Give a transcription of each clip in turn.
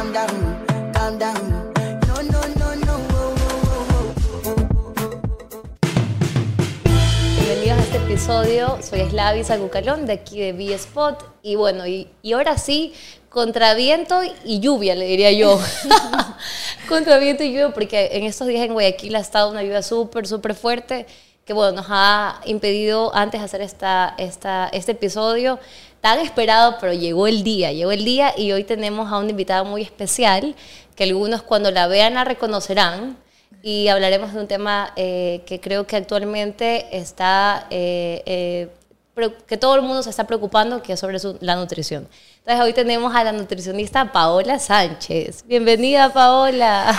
calm down, calm down. No, no, no, no. Bienvenidos a este episodio. Soy Slavis Agucalón de aquí de B-Spot. Y bueno, y, y ahora sí, contra viento y lluvia, le diría yo. contra viento y lluvia, porque en estos días en Guayaquil ha estado una lluvia súper, súper fuerte que bueno, nos ha impedido antes hacer esta, esta, este episodio tan esperado, pero llegó el día, llegó el día y hoy tenemos a una invitada muy especial que algunos cuando la vean la reconocerán y hablaremos de un tema eh, que creo que actualmente está, eh, eh, que todo el mundo se está preocupando, que es sobre su- la nutrición. Entonces hoy tenemos a la nutricionista Paola Sánchez. Bienvenida Paola.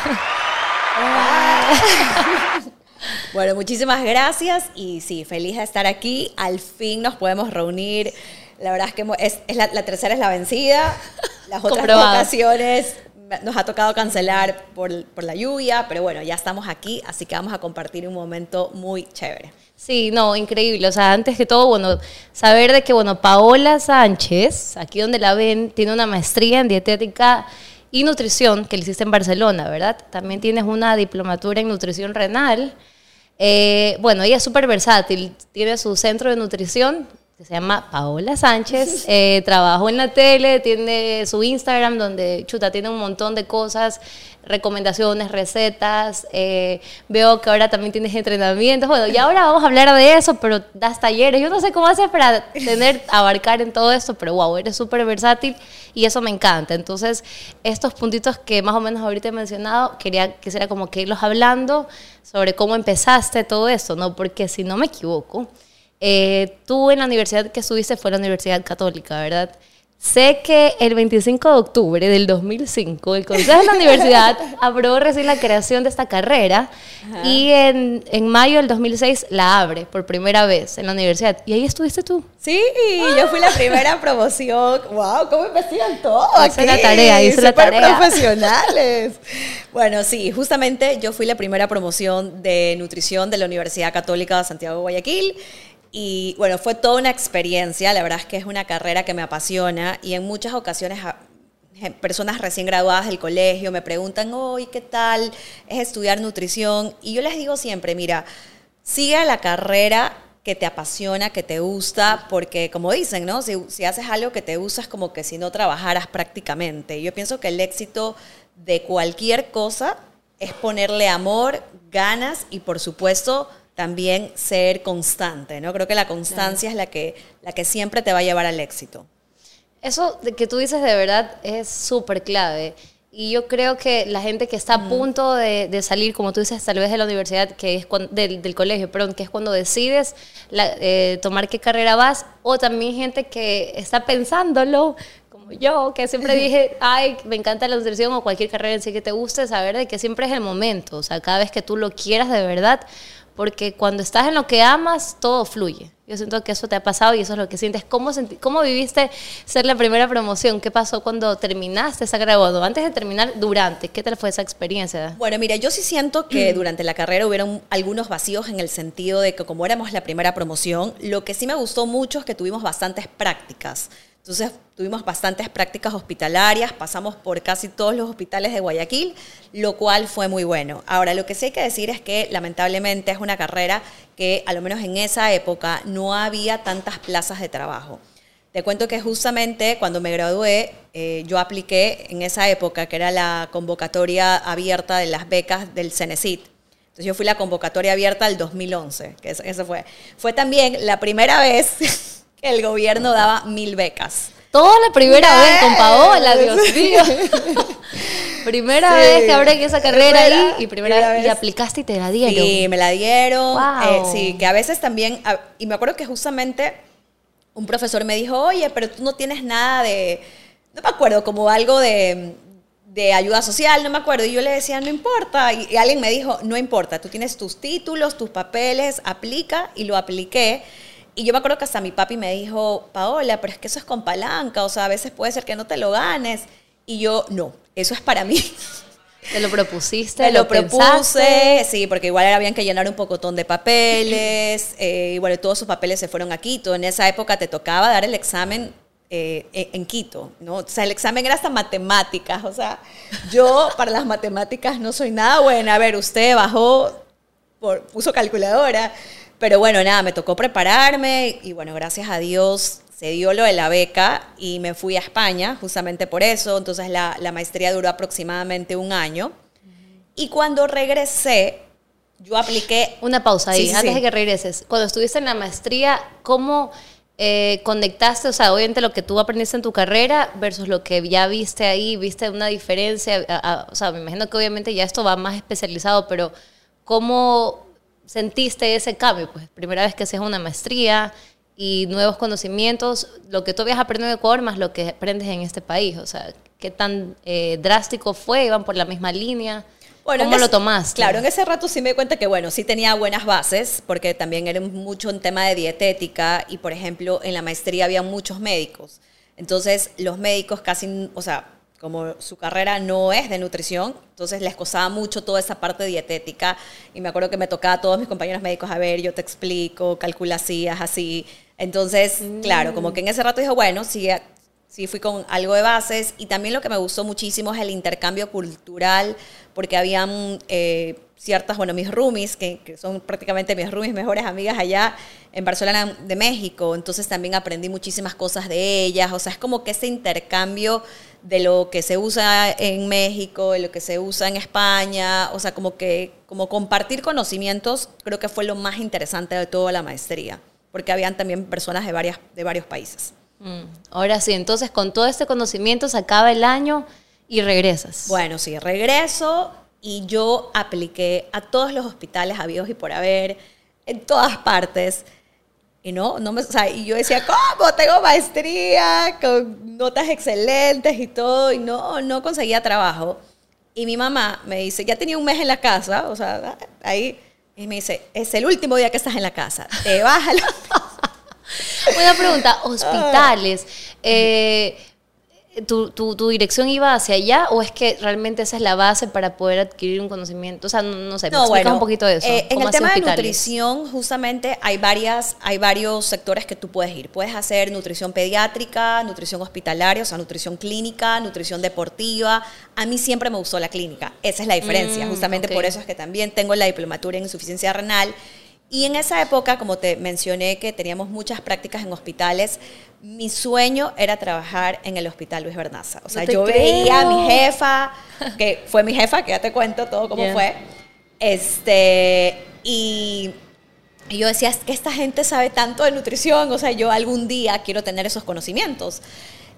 Bueno, muchísimas gracias y sí, feliz de estar aquí. Al fin nos podemos reunir. La verdad es que es, es la, la tercera es la vencida. Las otras ocasiones nos ha tocado cancelar por, por la lluvia, pero bueno, ya estamos aquí, así que vamos a compartir un momento muy chévere. Sí, no, increíble. O sea, antes que todo, bueno, saber de que, bueno, Paola Sánchez, aquí donde la ven, tiene una maestría en dietética y nutrición que le hiciste en Barcelona, ¿verdad? También tienes una diplomatura en nutrición renal. Eh, bueno, ella es súper versátil. Tiene su centro de nutrición que se llama Paola Sánchez. Eh, trabajó en la tele, tiene su Instagram donde, chuta, tiene un montón de cosas, recomendaciones, recetas. eh, veo que ahora también tienes entrenamientos. Bueno, y ahora vamos a hablar de eso, pero das talleres. Yo no sé cómo haces para tener, abarcar en todo esto, pero wow, eres súper versátil y eso me encanta. Entonces, estos puntitos que más o menos ahorita he mencionado, quería que sea como que irlos hablando sobre cómo empezaste todo esto, ¿no? Porque si no me equivoco, eh, tú en la universidad que estuviste fue la Universidad Católica, ¿verdad? Sé que el 25 de octubre del 2005 el Consejo de la Universidad aprobó recién la creación de esta carrera y en, en mayo del 2006 la abre por primera vez en la universidad. Y ahí estuviste tú. Sí, yo fui la primera promoción. ¡Wow! ¿Cómo investigan todo? Hice la tarea, hice la tarea. profesionales. bueno, sí, justamente yo fui la primera promoción de nutrición de la Universidad Católica de Santiago de Guayaquil. Y bueno, fue toda una experiencia. La verdad es que es una carrera que me apasiona y en muchas ocasiones a- je- personas recién graduadas del colegio me preguntan, hoy, ¿qué tal es estudiar nutrición? Y yo les digo siempre, mira, sigue la carrera que te apasiona, que te gusta, porque como dicen, ¿no? Si, si haces algo que te gusta es como que si no trabajaras prácticamente. Yo pienso que el éxito de cualquier cosa es ponerle amor, ganas y por supuesto también ser constante, ¿no? Creo que la constancia es la que, la que siempre te va a llevar al éxito. Eso de que tú dices de verdad es súper clave. Y yo creo que la gente que está a punto de, de salir, como tú dices, tal vez de la universidad, que es del, del colegio, perdón, que es cuando decides la- eh, tomar qué carrera vas, o también gente que está pensándolo, como yo, que siempre dije, ay, me encanta la nutrición o cualquier carrera en sí que te guste, saber de que siempre es el momento, o sea, cada vez que tú lo quieras de verdad, porque cuando estás en lo que amas, todo fluye. Yo siento que eso te ha pasado y eso es lo que sientes. ¿Cómo, senti- cómo viviste ser la primera promoción? ¿Qué pasó cuando terminaste esa? Bueno, antes de terminar, durante. ¿Qué tal fue esa experiencia? Bueno, mira, yo sí siento que durante la carrera hubieron algunos vacíos en el sentido de que como éramos la primera promoción, lo que sí me gustó mucho es que tuvimos bastantes prácticas. Entonces tuvimos bastantes prácticas hospitalarias, pasamos por casi todos los hospitales de Guayaquil, lo cual fue muy bueno. Ahora, lo que sí hay que decir es que lamentablemente es una carrera que, a lo menos en esa época, no había tantas plazas de trabajo. Te cuento que justamente cuando me gradué, eh, yo apliqué en esa época, que era la convocatoria abierta de las becas del CENESIT. Entonces yo fui la convocatoria abierta del 2011, que eso, eso fue. Fue también la primera vez que el gobierno daba mil becas. Toda la primera Yes. vez con Paola, Dios mío. primera Sí. vez que abren esa carrera Primera- ahí y primera, primera y vez. aplicaste y te la dieron. Sí, me la dieron. Wow. Eh, sí, que a veces también, y me acuerdo que justamente un profesor me dijo, oye, pero tú no tienes nada de, no me acuerdo, como algo de, de ayuda social, no me acuerdo. Y yo le decía, no importa. Y, y alguien me dijo, no importa, tú tienes tus títulos, tus papeles, aplica, y lo apliqué. Y yo me acuerdo que hasta mi papi me dijo, Paola, pero es que eso es con palanca, o sea, a veces puede ser que no te lo ganes. Y yo, no, eso es para mí. Te lo propusiste, Te lo pensaste. propuse, sí, porque igual habían que llenar un pocotón de papeles, eh, bueno, todos esos papeles se fueron a Quito. En esa época te tocaba dar el examen eh, en en Quito, ¿no? O sea, el examen era hasta matemáticas, o sea, yo para las matemáticas no soy nada buena. A ver, usted bajó, por, puso calculadora, pero bueno, nada, me tocó prepararme y bueno, gracias a Dios se dio lo de la beca y me fui a España justamente por eso, entonces la, la maestría duró aproximadamente un año. Y cuando regresé, yo apliqué... Una pausa ahí, Sí, sí, antes sí. de que regreses. Cuando estuviste en la maestría, ¿cómo eh, conectaste? O sea, obviamente lo que tú aprendiste en tu carrera versus lo que ya viste ahí, ¿viste una diferencia? A- a- o sea, me imagino que obviamente ya esto va más especializado, pero ¿cómo sentiste ese cambio? Pues primera vez que haces una maestría y nuevos conocimientos, lo que tú habías aprendido en Ecuador más lo que aprendes en este país. O sea, ¿qué tan eh, drástico fue? ¿Iban por la misma línea? Bueno, ¿Cómo lo tomaste? Claro, en ese rato sí me di cuenta que, bueno, sí tenía buenas bases, porque también era mucho un tema de dietética y, por ejemplo, en la maestría había muchos médicos. Entonces, los médicos casi, o sea, como su carrera no es de nutrición, entonces les costaba mucho toda esa parte dietética. Y me acuerdo que me tocaba a todos mis compañeros médicos, a ver, yo te explico, calculasías, así. Entonces, claro, como que en ese rato dije, bueno, sí, sí fui con algo de bases y también lo que me gustó muchísimo es el intercambio cultural porque habían eh, ciertas, bueno, mis roomies, que, que son prácticamente mis roomies mejores amigas allá en Barcelona de México, entonces también aprendí muchísimas cosas de ellas, o sea, es como que ese intercambio de lo que se usa en México, de lo que se usa en España, o sea, como que como compartir conocimientos, creo que fue lo más interesante de toda la maestría, porque habían también personas de, varias, de varios países. Mm, Ahora sí, entonces con todo este conocimiento se acaba el año y regresas. Bueno, sí, regreso y yo apliqué a todos los hospitales habidos y por haber, en todas partes. Y no, no me, o sea, y yo decía, ¿cómo? Tengo maestría, con notas excelentes y todo, y no, no conseguía trabajo. Y mi mamá me dice, ya tenía un mes en la casa, o sea, ahí, y me dice, es el último día que estás en la casa, te vas a la... Una pregunta, hospitales, eh, ¿tu, tu, tu dirección iba hacia allá o es que realmente esa es la base para poder adquirir un conocimiento? O sea, no, no sé, explica un poquito de eso. eh, en ¿Cómo el tema de nutrición, justamente hay varias, hay varios sectores que tú puedes ir. Puedes hacer nutrición pediátrica, nutrición hospitalaria, o sea, nutrición clínica, nutrición deportiva. A mí siempre me gustó la clínica. Esa es la diferencia. Mm, justamente por eso es que también tengo la diplomatura en insuficiencia renal. Y en esa época, como te mencioné, que teníamos muchas prácticas en hospitales, mi sueño era trabajar en el Hospital Luis Bernaza. O sea, yo creo. veía a mi jefa, que fue mi jefa, que ya te cuento todo cómo fue. Este, y, y yo decía, es que esta gente sabe tanto de nutrición, o sea, yo algún día quiero tener esos conocimientos.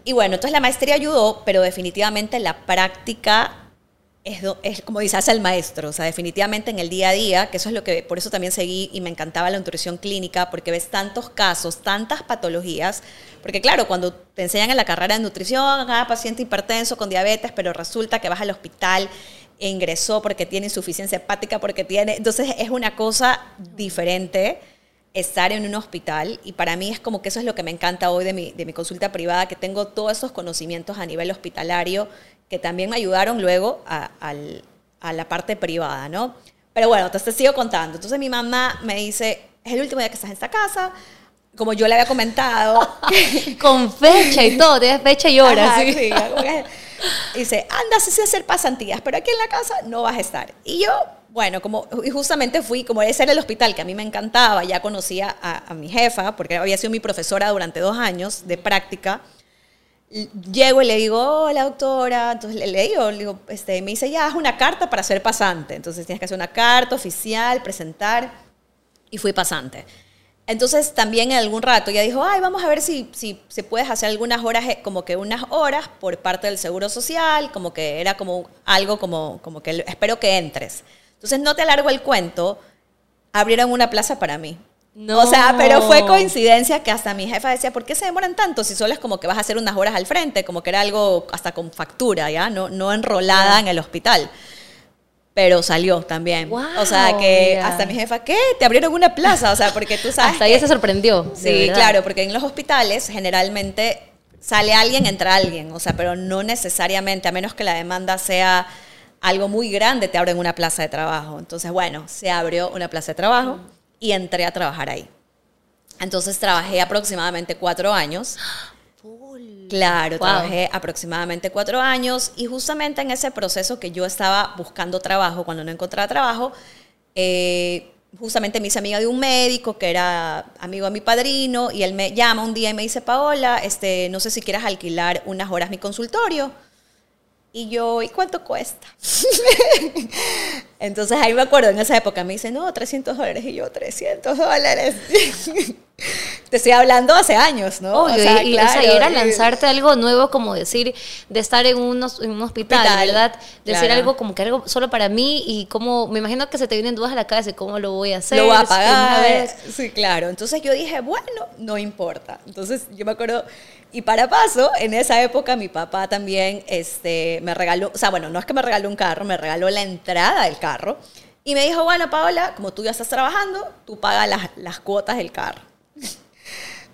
Y bueno, entonces la maestría ayudó, pero definitivamente la práctica es, como dice, hace el maestro, o sea, definitivamente en el día a día, que eso es lo que, por eso también seguí y me encantaba la nutrición clínica, porque ves tantos casos, tantas patologías, porque claro, cuando te enseñan en la carrera de nutrición, ah, paciente hipertenso con diabetes, pero resulta que vas al hospital e ingresó porque tiene insuficiencia hepática, porque tiene, entonces es una cosa diferente estar en un hospital y para mí es como que eso es lo que me encanta hoy de mi, de mi consulta privada, que tengo todos esos conocimientos a nivel hospitalario que también me ayudaron luego a, al- a la parte privada, ¿no? Pero bueno, entonces te sigo contando. Entonces mi mamá me dice, es el último día que estás en esta casa, como yo le había comentado. Con fecha y todo, tienes fecha y hora. Ajá, ¿sí? sí, dice, anda, sí sé hacer pasantías, pero aquí en la casa no vas a estar. Y yo, bueno, como, y justamente fui, como ese era el hospital que a mí me encantaba, ya conocía a, a mi jefa, porque había sido mi profesora durante dos años de práctica. Llego y le digo, hola doctora, entonces le, le digo, digo, este, me dice, ya, haz una carta para ser pasante. Entonces tienes que hacer una carta oficial, presentar, y fui pasante. Entonces también en algún rato ya dijo, ay, vamos a ver si, si se puedes hacer algunas horas, eh, como que unas horas por parte del Seguro Social, como que era como algo como, como que espero que entres. Entonces no te alargo el cuento, abrieron una plaza para mí. No. O sea, pero fue coincidencia que hasta mi jefa decía, ¿por qué se demoran tanto? Si solo es como que vas a hacer unas horas al frente, como que era algo hasta con factura, ¿ya? No, no enrolada en el hospital. Pero salió también. o sea, que hasta mi jefa, ¿qué? Te abrieron una plaza, o sea, porque tú sabes... Hasta ella se sorprendió. Sí, claro, porque en los hospitales generalmente sale alguien, entra alguien, o sea, pero no necesariamente, a menos que la demanda sea algo muy grande, te abren una plaza de trabajo. Entonces, bueno, se abrió una plaza de trabajo y entré a trabajar ahí. Entonces trabajé aproximadamente cuatro años. Claro, Wow. trabajé aproximadamente cuatro años y justamente en ese proceso que yo estaba buscando trabajo, cuando no encontraba trabajo, eh, justamente me hice amiga de un médico que era amigo de mi padrino y él me llama un día y me dice, Paola, este, no sé si quieras alquilar unas horas mi consultorio. Y yo, ¿y cuánto cuesta? Entonces ahí me acuerdo, en esa época me dice, no, 300 dólares. Y yo, 300 dólares. Te estoy hablando hace años, ¿no? Obvio, y, y, o sea, era y- lanzarte algo nuevo, como decir, de estar en, unos, en un hospital, Hospital, ¿verdad? Decir claro. algo como que algo solo para mí y como, me imagino que se te vienen dudas a la cabeza de cómo lo voy a hacer. lo va a pagar. Sí, claro. Entonces yo dije, bueno, no importa. Entonces yo me acuerdo, y para paso, en esa época mi papá también este, me regaló, o sea, bueno, no es que me regaló un carro, me regaló la entrada del carro. Y me dijo, bueno, Paola, como tú ya estás trabajando, tú pagas las, las cuotas del carro.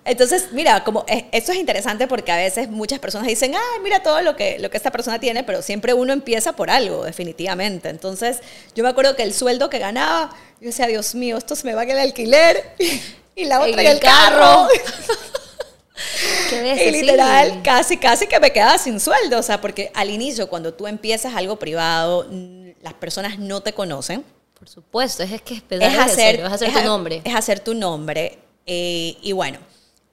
Entonces, mira, como es- esto es interesante porque a veces muchas personas dicen, ay, mira todo lo que, lo que esta persona tiene, pero siempre uno empieza por algo, definitivamente. Entonces, yo me acuerdo que el sueldo que ganaba, yo decía, Dios mío, esto se me va en el alquiler y la otra en el el carro. ¿Qué ves? Y literal, Sí. casi, casi que me quedaba sin sueldo. O sea, porque al inicio, cuando tú empiezas algo privado, las personas no te conocen. Por supuesto, es, que es hacer, es hacer es tu nombre. Es hacer tu nombre. eh, y bueno,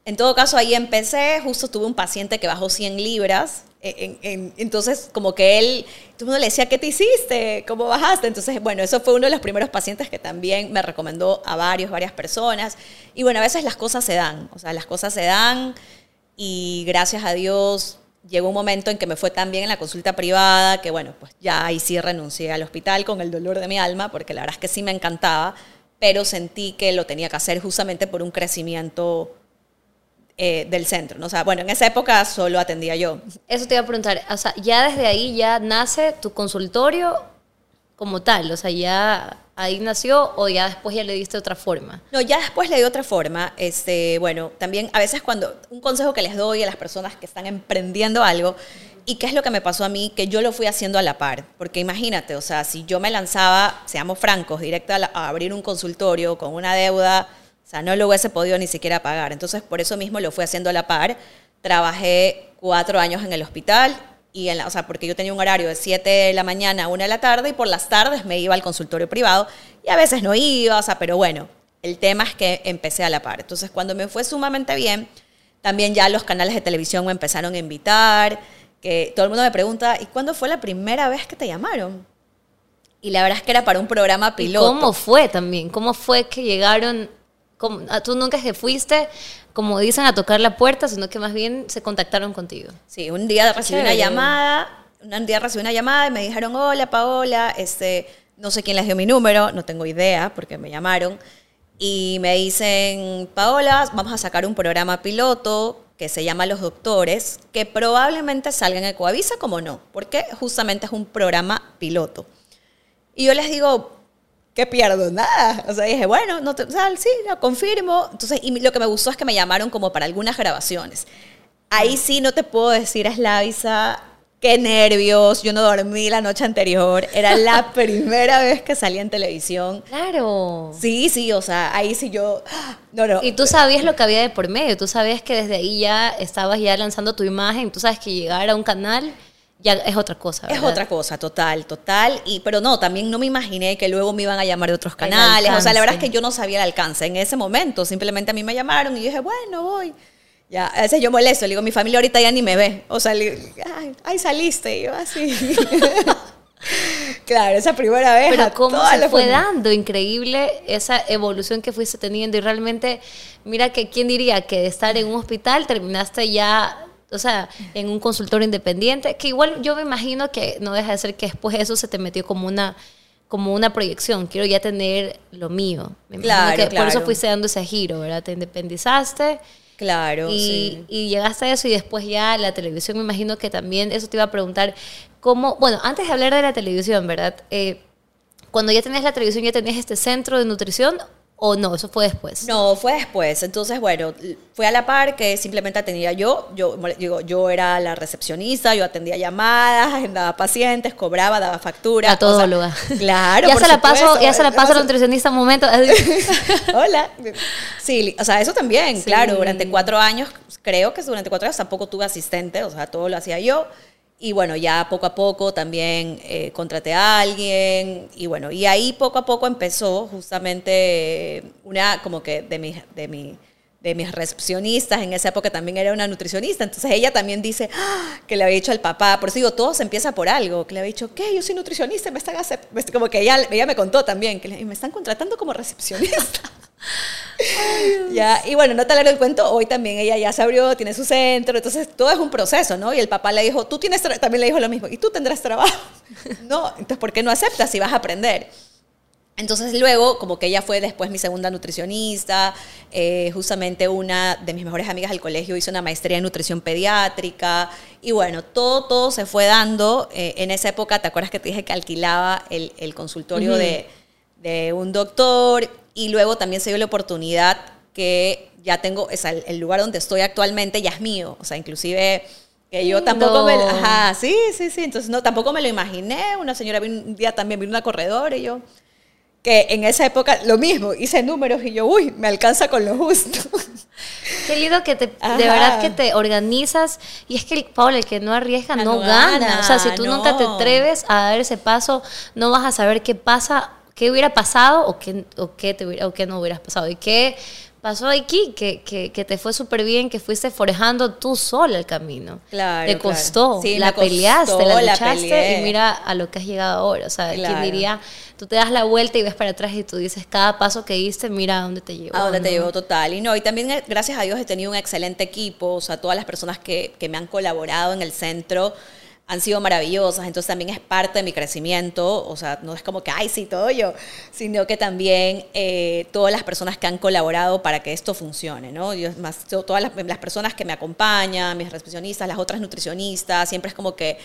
en todo caso ahí empecé, justo tuve un paciente que bajó 100 libras. en- entonces, como que él, todo el mundo le decía, ¿qué te hiciste? ¿Cómo bajaste? Entonces, bueno, eso fue uno de los primeros pacientes que también me recomendó a varios, varias personas. Y bueno, a veces las cosas se dan, o sea, las cosas se dan y gracias a Dios llegó un momento en que me fue tan bien en la consulta privada que bueno, pues ya ahí sí renuncié al hospital con el dolor de mi alma porque la verdad es que sí me encantaba, pero sentí que lo tenía que hacer justamente por un crecimiento eh, del centro. ¿no? O sea, bueno, en esa época solo atendía yo. Eso te iba a preguntar, o sea, ya desde ahí ya nace tu consultorio como tal, o sea, ya ahí nació o ya después ya le diste otra forma. No, ya después le di otra forma. Este, bueno, también a veces cuando un consejo que les doy a las personas que están emprendiendo algo y qué es lo que me pasó a mí, que yo lo fui haciendo a la par. Porque imagínate, o sea, si yo me lanzaba, seamos francos, directo a, la- a abrir un consultorio con una deuda, o sea, no lo hubiese podido ni siquiera pagar. Entonces, por eso mismo lo fui haciendo a la par. Trabajé cuatro años en el hospital. Y en la- o sea, porque yo tenía un horario de 7 de la mañana a 1 de la tarde y por las tardes me iba al consultorio privado y a veces no iba, o sea, pero bueno, el tema es que empecé a la par. Entonces, cuando me fue sumamente bien, también ya los canales de televisión me empezaron a invitar, que todo el mundo me pregunta, ¿y cuándo fue la primera vez que te llamaron? Y la verdad es que era para un programa ¿Y piloto. cómo fue también? ¿Cómo fue que llegaron? Cómo- ah, tú nunca que fuiste, como dicen, a tocar la puerta, sino que más bien se contactaron contigo. Sí, un día recibí una llamada, un día recibí una llamada y me dijeron, hola Paola, este, no sé quién les dio mi número, no tengo idea porque me llamaron. Y me dicen, Paola, vamos a sacar un programa piloto que se llama Los Doctores, que probablemente salga en Ecoavisa como no, porque justamente es un programa piloto. Y yo les digo, ¿qué pierdo? Nada. O sea, dije, bueno, no te, o sea, sí, lo confirmo. Entonces, y lo que me gustó es que me llamaron como para algunas grabaciones. Ahí sí no te puedo decir, Eslavisa, qué nervios, yo no dormí la noche anterior. Era la primera vez que salí en televisión. Claro. Sí, sí, o sea, ahí sí yo, no, no. Y tú sabías lo que había de por medio, tú sabías que desde ahí ya estabas ya lanzando tu imagen, tú sabes que llegar a un canal ya es otra cosa. Es ¿verdad? otra cosa, total, total. Y, pero no, también no me imaginé que luego me iban a llamar de otros canales. O sea, la verdad es que yo no sabía el alcance en ese momento. Simplemente a mí me llamaron y yo dije, bueno, voy. Ya, a veces yo molesto, le digo, mi familia ahorita ya ni me ve. O sea, le- ay, ay, saliste. Y yo así. claro, esa primera vez. Pero cómo se fue dando, increíble esa evolución que fuiste teniendo y realmente, mira que quién diría que de estar en un hospital terminaste ya, o sea, en un consultorio independiente, que igual yo me imagino que no deja de ser que después eso se te metió como una como una proyección, quiero ya tener lo mío. Me Claro, que por eso claro. fuiste dando ese giro, ¿verdad? Te independizaste Claro, y, sí. y llegaste a eso y después ya la televisión, me imagino que también, eso te iba a preguntar, ¿cómo, bueno, antes de hablar de la televisión, ¿verdad? Eh, cuando ya tenías la televisión, ¿ya tenías este centro de nutrición ¿O no? Eso fue después. No, fue después. Entonces, bueno, fue a la par que simplemente atendía yo. Yo, digo, yo era la recepcionista, yo atendía llamadas, agendaba pacientes, cobraba, daba factura. A todo o sea, lugar. Claro, ya por se la paso, ya se la paso al nutricionista un momento. Hola. Sí, o sea, eso también, Sí. claro. Durante cuatro años, creo que durante cuatro años tampoco tuve asistente, o sea, todo lo hacía yo. Y bueno, ya poco a poco también eh, contraté a alguien. Y bueno, y ahí poco a poco empezó justamente una, como que de mis, de mi, de mis recepcionistas, en esa época también era una nutricionista. Entonces ella también dice "Ah", que le había dicho al papá, por eso digo, todo se empieza por algo, que le había dicho, ¿qué? Yo soy nutricionista, me están acep-". Como que ella, ella me contó también, que le- me están contratando como recepcionista. Ya, y bueno, no te alargo el cuento, hoy también ella ya se abrió, tiene su centro, entonces todo es un proceso, ¿no? Y el papá le dijo, tú tienes, tra-", también le dijo lo mismo, y tú tendrás trabajo. no, entonces, ¿por qué no aceptas si vas a aprender? Entonces luego, como que ella fue después mi segunda nutricionista, eh, justamente una de mis mejores amigas del colegio hizo una maestría en nutrición pediátrica, y bueno, todo, todo se fue dando. Eh, en esa época, ¿te acuerdas que te dije que alquilaba el, el consultorio de, de un doctor? Y luego también se dio la oportunidad que ya tengo, o sea, el, lugar donde estoy actualmente ya es mío, o sea, inclusive... Que yo tampoco me... No. Ajá, sí, sí, sí. Entonces, no, tampoco me lo imaginé. Una señora vino un día también, vino una corredora y yo que en esa época lo mismo, hice números y yo, uy, me alcanza con lo justo. Qué lindo que te, Ajá. de verdad que te organizas. Y es que, Paula, el que no arriesga Ah, no, no gana. gana, O sea, si tú nunca te no. atreves a dar ese paso, no vas a saber qué pasa, qué hubiera pasado o qué, o qué, te hubiera- o qué no hubieras pasado. Y qué pasó aquí, que, que, que te fue súper bien, que fuiste forjando tú sola el camino. Claro, Te claro. costó, Sí, la costó, peleaste, la luchaste y mira a lo que has llegado ahora. O sea, Claro. quien diría, tú te das la vuelta y ves para atrás y tú dices, cada paso que diste, mira a dónde te llevó. A donde te ¿no? llevó total. Y no, y también eh, gracias a Dios he tenido un excelente equipo, o sea, todas las personas que, que me han colaborado en el centro han sido maravillosas, entonces también es parte de mi crecimiento, o sea, no es como que, ay, sí, todo yo, sino que también eh, todas las personas que han colaborado para que esto funcione, ¿no? Yo, más to- todas las, las personas que me acompañan, mis recepcionistas, las otras nutricionistas, siempre es como que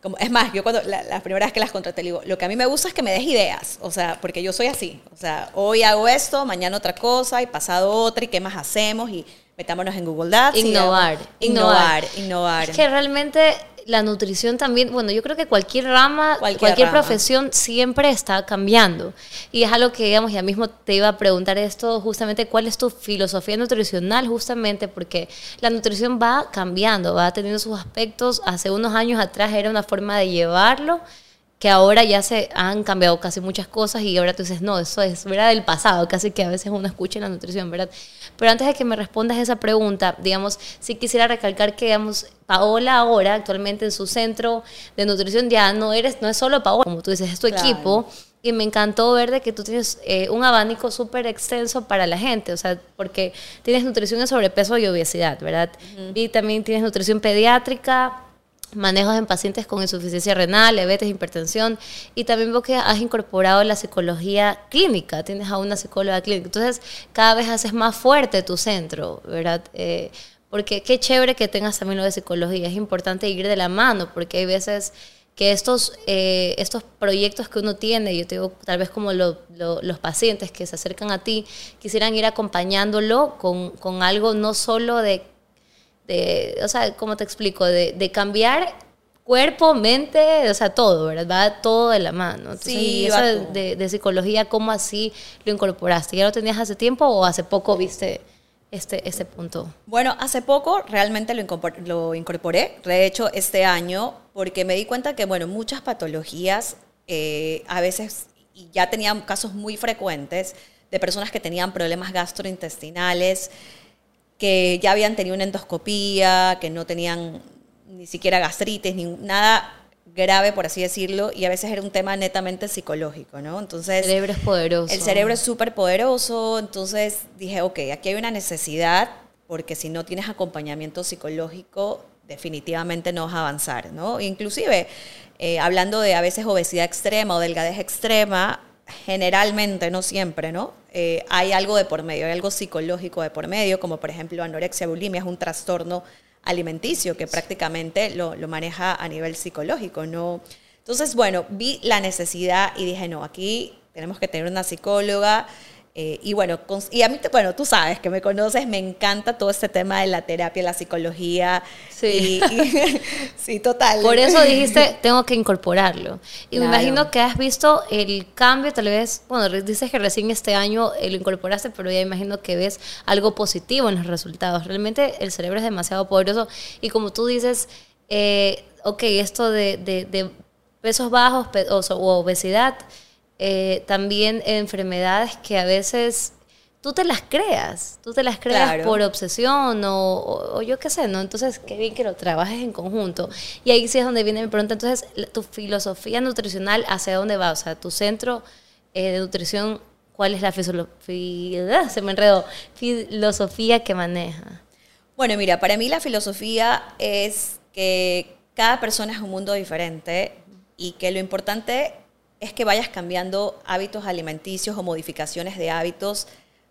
como, es más, yo cuando la, la primera vez que las contraté, le digo, lo que a mí me gusta es que me des ideas, o sea, porque yo soy así, o sea, hoy hago esto, mañana otra cosa, y pasado otra, y qué más hacemos, y metámonos en Google y Innovar, hagamos- innovar, innovar. Es que realmente la nutrición también, bueno, yo creo que cualquier rama, Cualquier cualquier, rama. profesión siempre está cambiando. Y es algo que, digamos, ya mismo te iba a preguntar esto, justamente, ¿cuál es tu filosofía nutricional? Justamente porque la nutrición va cambiando, va teniendo sus aspectos. Hace unos años atrás era una forma de llevarlo que ahora ya se han cambiado casi muchas cosas y ahora tú dices, no, eso es ¿verdad? del pasado, casi que a veces uno escucha en la nutrición, ¿verdad? Pero antes de que me respondas esa pregunta, digamos, sí quisiera recalcar que, digamos, Paola ahora, actualmente en su centro de nutrición, ya no eres, no es solo Paola, como tú dices, es tu Claro. equipo. Y me encantó ver de que tú tienes eh, un abanico súper extenso para la gente, o sea, porque tienes nutrición en sobrepeso y obesidad, ¿verdad? Y también tienes nutrición pediátrica, manejos en pacientes con insuficiencia renal, diabetes, hipertensión, y también veo que has incorporado la psicología clínica, tienes a una psicóloga clínica, entonces cada vez haces más fuerte tu centro, ¿verdad? Eh, porque qué chévere que tengas también lo de psicología, es importante ir de la mano, porque hay veces que estos, eh, estos proyectos que uno tiene, yo te digo, tal vez como lo- lo- los pacientes que se acercan a ti, quisieran ir acompañándolo con, con algo no solo de de, o sea, ¿cómo te explico? De, de cambiar cuerpo, mente, o sea, todo, ¿verdad? Va todo de la mano. Entonces, Sí, eso de, psicología, ¿cómo así lo incorporaste? ¿Ya lo tenías hace tiempo o hace poco viste este, este punto? Bueno, hace poco realmente lo incorpor- lo incorporé, de hecho este año, porque me di cuenta que, bueno, muchas patologías eh, a veces, y ya tenían casos muy frecuentes de personas que tenían problemas gastrointestinales, que ya habían tenido una endoscopía, que no tenían ni siquiera gastritis, ni nada grave, por así decirlo, y a veces era un tema netamente psicológico, ¿no? El Entonces... cerebro es poderoso. El cerebro es súper poderoso, entonces dije, ok, aquí hay una necesidad, porque si no tienes acompañamiento psicológico, definitivamente no vas a avanzar, ¿no? Inclusive, eh, hablando de a veces obesidad extrema o delgadez extrema, generalmente, no siempre, ¿no? Eh, hay algo de por medio, hay algo psicológico de por medio, como por ejemplo anorexia, bulimia, es un trastorno alimenticio que prácticamente lo, lo maneja a nivel psicológico, ¿no? Entonces, bueno, vi la necesidad y dije, no, aquí tenemos que tener una psicóloga Eh, y bueno, y a mí, bueno, tú sabes que me conoces, me encanta todo este tema de la terapia, la psicología. Sí. Y, y- sí, total. Por eso dijiste, tengo que incorporarlo. Y me Claro. imagino que has visto el cambio, tal vez, bueno, dices que recién este año eh, lo incorporaste, pero ya imagino que ves algo positivo en los resultados. Realmente el cerebro es demasiado poderoso y como tú dices, eh, ok, esto de, de- de pesos bajos o obesidad, eh, también enfermedades que a veces tú te las creas, tú te las creas Claro. por obsesión o, o- o yo qué sé, ¿no? Entonces, qué bien que lo trabajes en conjunto. Y ahí sí es donde viene mi pregunta. Entonces, tu filosofía nutricional, ¿hacia dónde va? O sea, tu centro eh, de nutrición, ¿cuál es la filosofía? Se me enredó. Filosofía que maneja. Bueno, mira, para mí la filosofía es que cada persona es un mundo diferente y que lo importante es que vayas cambiando hábitos alimenticios o modificaciones de hábitos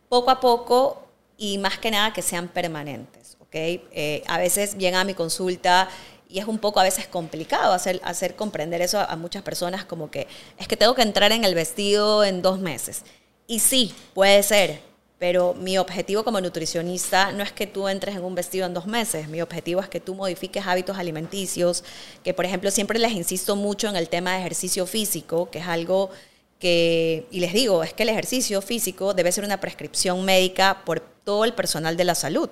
poco a poco y más que nada que sean permanentes, ¿ok? Eh, a veces llega a mi consulta y es un poco a veces complicado hacer, hacer comprender eso a, a muchas personas como que es que tengo que entrar en el vestido en dos meses. Y sí, puede ser, pero mi objetivo como nutricionista no es que tú entres en un vestido en dos meses, mi objetivo es que tú modifiques hábitos alimenticios, que por ejemplo siempre les insisto mucho en el tema de ejercicio físico, que es algo que, y les digo, es que el ejercicio físico debe ser una prescripción médica por todo el personal de la salud.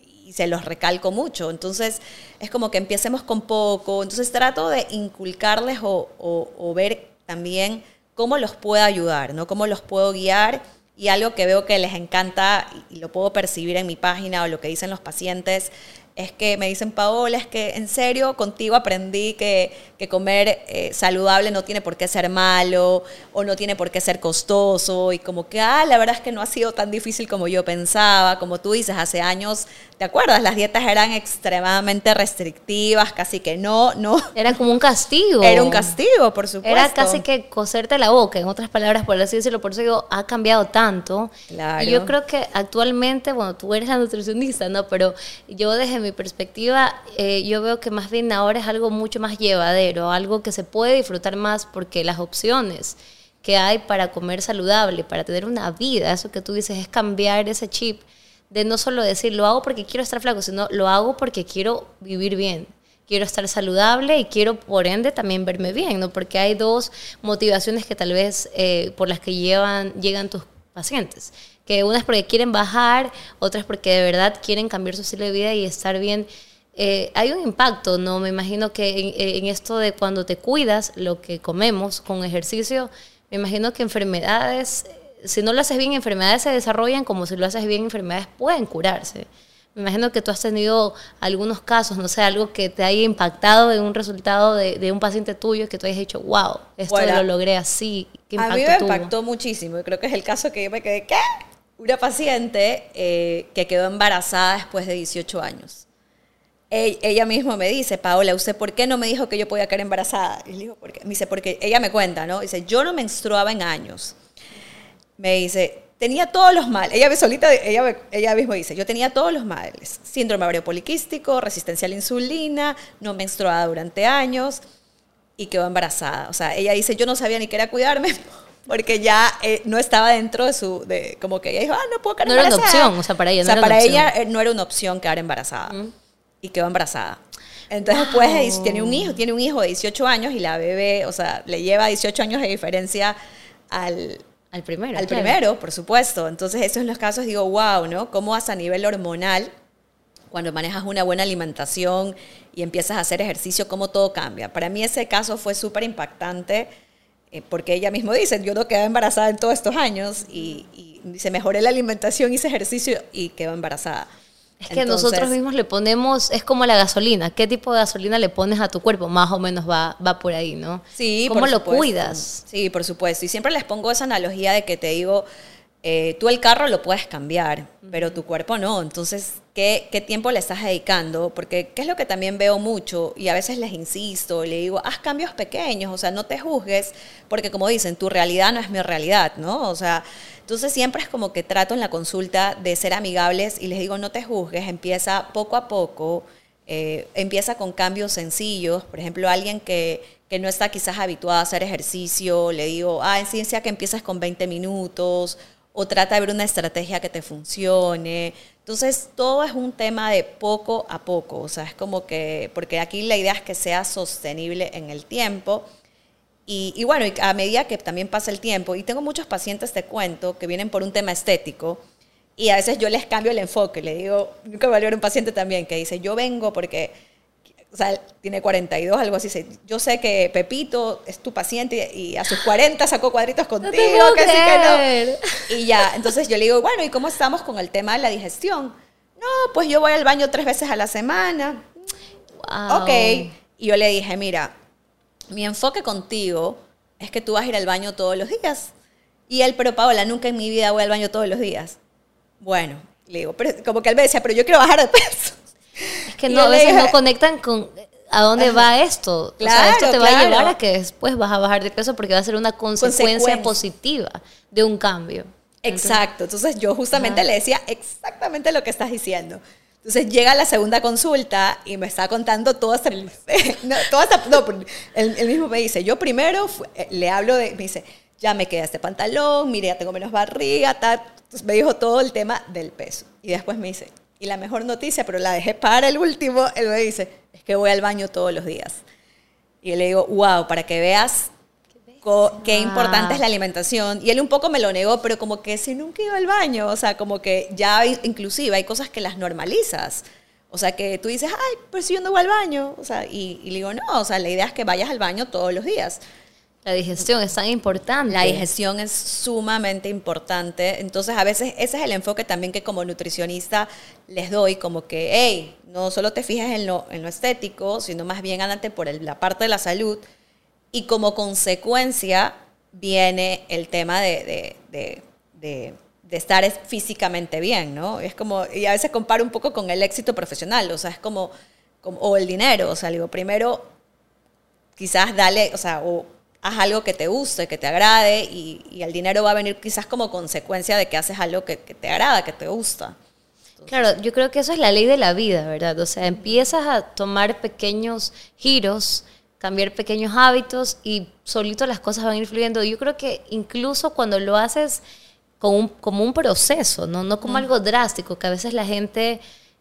Y se los recalco mucho. Entonces, es como que empecemos con poco. Entonces, trato de inculcarles o, o- ver también cómo los puedo ayudar, ¿no? Cómo los puedo guiar. Y algo que veo que les encanta y lo puedo percibir en mi página o lo que dicen los pacientes es que me dicen, Paola, es que en serio contigo aprendí que, que comer eh, saludable no tiene por qué ser malo o no tiene por qué ser costoso y como que, ah, la verdad es que no ha sido tan difícil como yo pensaba, como tú dices, hace años, ¿te acuerdas? Las dietas eran extremadamente restrictivas, casi que no, no. Era como un castigo. Era un castigo, por supuesto. Era casi que coserte la boca, en otras palabras, por así decirlo. Por eso digo, ha cambiado tanto. Claro. Y yo creo que actualmente, bueno, tú eres la nutricionista, ¿no? Pero yo desde mi perspectiva, eh, yo veo que más bien ahora es algo mucho más llevadero, algo que se puede disfrutar más porque las opciones que hay para comer saludable, para tener una vida, eso que tú dices, es cambiar ese chip de no solo decir, lo hago porque quiero estar flaco, sino lo hago porque quiero vivir bien quiero estar saludable y quiero por ende también verme bien, ¿no? Porque hay dos motivaciones que tal vez eh, por las que llevan, llegan tus pacientes. Que una es porque quieren bajar, otra es porque de verdad quieren cambiar su estilo de vida y estar bien. Eh, hay un impacto, ¿no? Me imagino que en, en esto de cuando te cuidas, lo que comemos con ejercicio, me imagino que enfermedades, si no lo haces bien, enfermedades se desarrollan, como si lo haces bien, enfermedades pueden curarse. Me imagino que tú has tenido algunos casos, no sé, algo que te haya impactado en un resultado de, de un paciente tuyo que tú hayas dicho, wow, esto Bueno, lo logré así. ¿Qué a impacto mí me tuvo? impactó muchísimo y creo que es el caso que yo me quedé, ¿qué? Una paciente eh, que quedó embarazada después de 18 años. Ella misma me dice, Paola, ¿usted por qué no me dijo que yo podía quedar embarazada? Y le digo, ¿por qué? Me dice, porque ella me cuenta, ¿no? Dice, yo no menstruaba en años. Me dice, tenía todos los males. Ella solita, ella, ella misma dice, yo tenía todos los males. Síndrome ovario poliquístico, resistencia a la insulina, no menstruada durante años y quedó embarazada. O sea, ella dice, yo no sabía ni qué era cuidarme porque ya eh, no estaba dentro de su, de, como que ella dijo, ah, no puedo quedar No era una embarazada. opción, o sea, para ella O no sea, era una para opción. ella eh, no era una opción quedar embarazada. Y quedó embarazada. Entonces, de diez- tiene un hijo, tiene un hijo de 18 años y la bebé, o sea, le lleva 18 años de diferencia al, Al primero. al claro. primero, por supuesto. Entonces, esos son los casos, digo, wow, ¿no? Cómo hasta a nivel hormonal, cuando manejas una buena alimentación y empiezas a hacer ejercicio, cómo todo cambia. Para mí ese caso fue súper impactante, eh, porque ella misma dice, yo no quedé embarazada en todos estos años y, y dice, mejoré la alimentación, hice ejercicio y quedó embarazada. Es que Entonces, nosotros mismos le ponemos, es como la gasolina. ¿Qué tipo de gasolina le pones a tu cuerpo? Más o menos va, va por ahí, ¿no? Sí, ¿Cómo por lo supuesto. cuidas? Sí, por supuesto. Y siempre les pongo esa analogía de que te digo, eh, tú el carro lo puedes cambiar, pero tu cuerpo no. Entonces, ¿qué, ¿qué tiempo le estás dedicando? Porque, ¿qué es lo que también veo mucho? Y a veces les insisto, le digo, haz cambios pequeños, o sea, no te juzgues, porque como dicen, tu realidad no es mi realidad, ¿no? O sea, entonces siempre es como que trato en la consulta de ser amigables y les digo, no te juzgues, empieza poco a poco, eh, empieza con cambios sencillos. Por ejemplo, alguien que, que no está quizás habituado a hacer ejercicio, le digo, ah, en ciencia que empieces con 20 minutos o trata de ver una estrategia que te funcione. Entonces, todo es un tema de poco a poco, o sea, es como que, porque aquí la idea es que sea sostenible en el tiempo. Y, y bueno, y a medida que también pasa el tiempo, y tengo muchos pacientes, te cuento, que vienen por un tema estético, y a veces yo les cambio el enfoque, le digo, nunca me a un paciente también que dice, yo vengo porque, o sea, tiene 42, algo así, yo sé que Pepito es tu paciente y a sus 40 sacó cuadritos contigo, puedo que sí que no. Y ya, entonces yo le digo, bueno, ¿y cómo estamos con el tema de la digestión? No, pues yo voy al baño tres veces a la semana. Wow. Ok. Y yo le dije, mira, mi enfoque contigo es que tú vas a ir al baño todos los días. Y él, pero Paola, nunca en mi vida voy al baño todos los días. Bueno, le digo, pero, como que él me decía, pero yo quiero bajar de peso. Es que no, a veces dije- no conectan con a dónde va esto. o sea, Claro, esto te va a claro. llevar a que después vas a bajar de peso porque va a ser una consecuencia Consecuencia. positiva de un cambio. Exacto. Entonces yo justamente le decía exactamente lo que estás diciendo. Entonces llega la segunda consulta y me está contando todo hasta... no, todo hasta- no, él, él mismo me dice, yo primero fu- eh, le hablo de... Me dice, ya me queda este pantalón, mire, ya tengo menos barriga, tal. Entonces me dijo todo el tema del peso. Y después me dice, y la mejor noticia, pero la dejé para el último, él me dice, es que voy al baño todos los días. Y yo le digo, wow, para que veas qué importante es la alimentación. Y él un poco me lo negó, pero como que si nunca iba al baño, o sea, como que ya inclusive hay cosas que las normalizas. O sea, que tú dices, ay, pero si yo no voy al baño. O sea, y, y le digo, no, o sea, la idea es que vayas al baño todos los días. La digestión es tan importante. La digestión es sumamente importante. Entonces, a veces ese es el enfoque también que como nutricionista les doy, como que, hey, no solo te fijes en lo, en lo estético, sino más bien ándate por la parte de la salud. Y como consecuencia viene el tema de, de- de- estar es- físicamente bien, ¿no? Es como, y a veces comparo un poco con el éxito profesional, o sea, es como, como o el dinero, o sea, digo, primero quizás dale, o sea, o haz algo que te guste, que te agrade y, y el dinero va a venir quizás como consecuencia de que haces algo que, que te agrada, que te gusta. Claro, yo creo que eso es la ley de la vida, ¿verdad? O sea, empiezas a tomar pequeños giros, cambiar pequeños hábitos y solito las cosas van a ir fluyendo. Yo creo que incluso cuando lo haces con un- como un proceso, ¿no? no como algo drástico, que a veces la gente,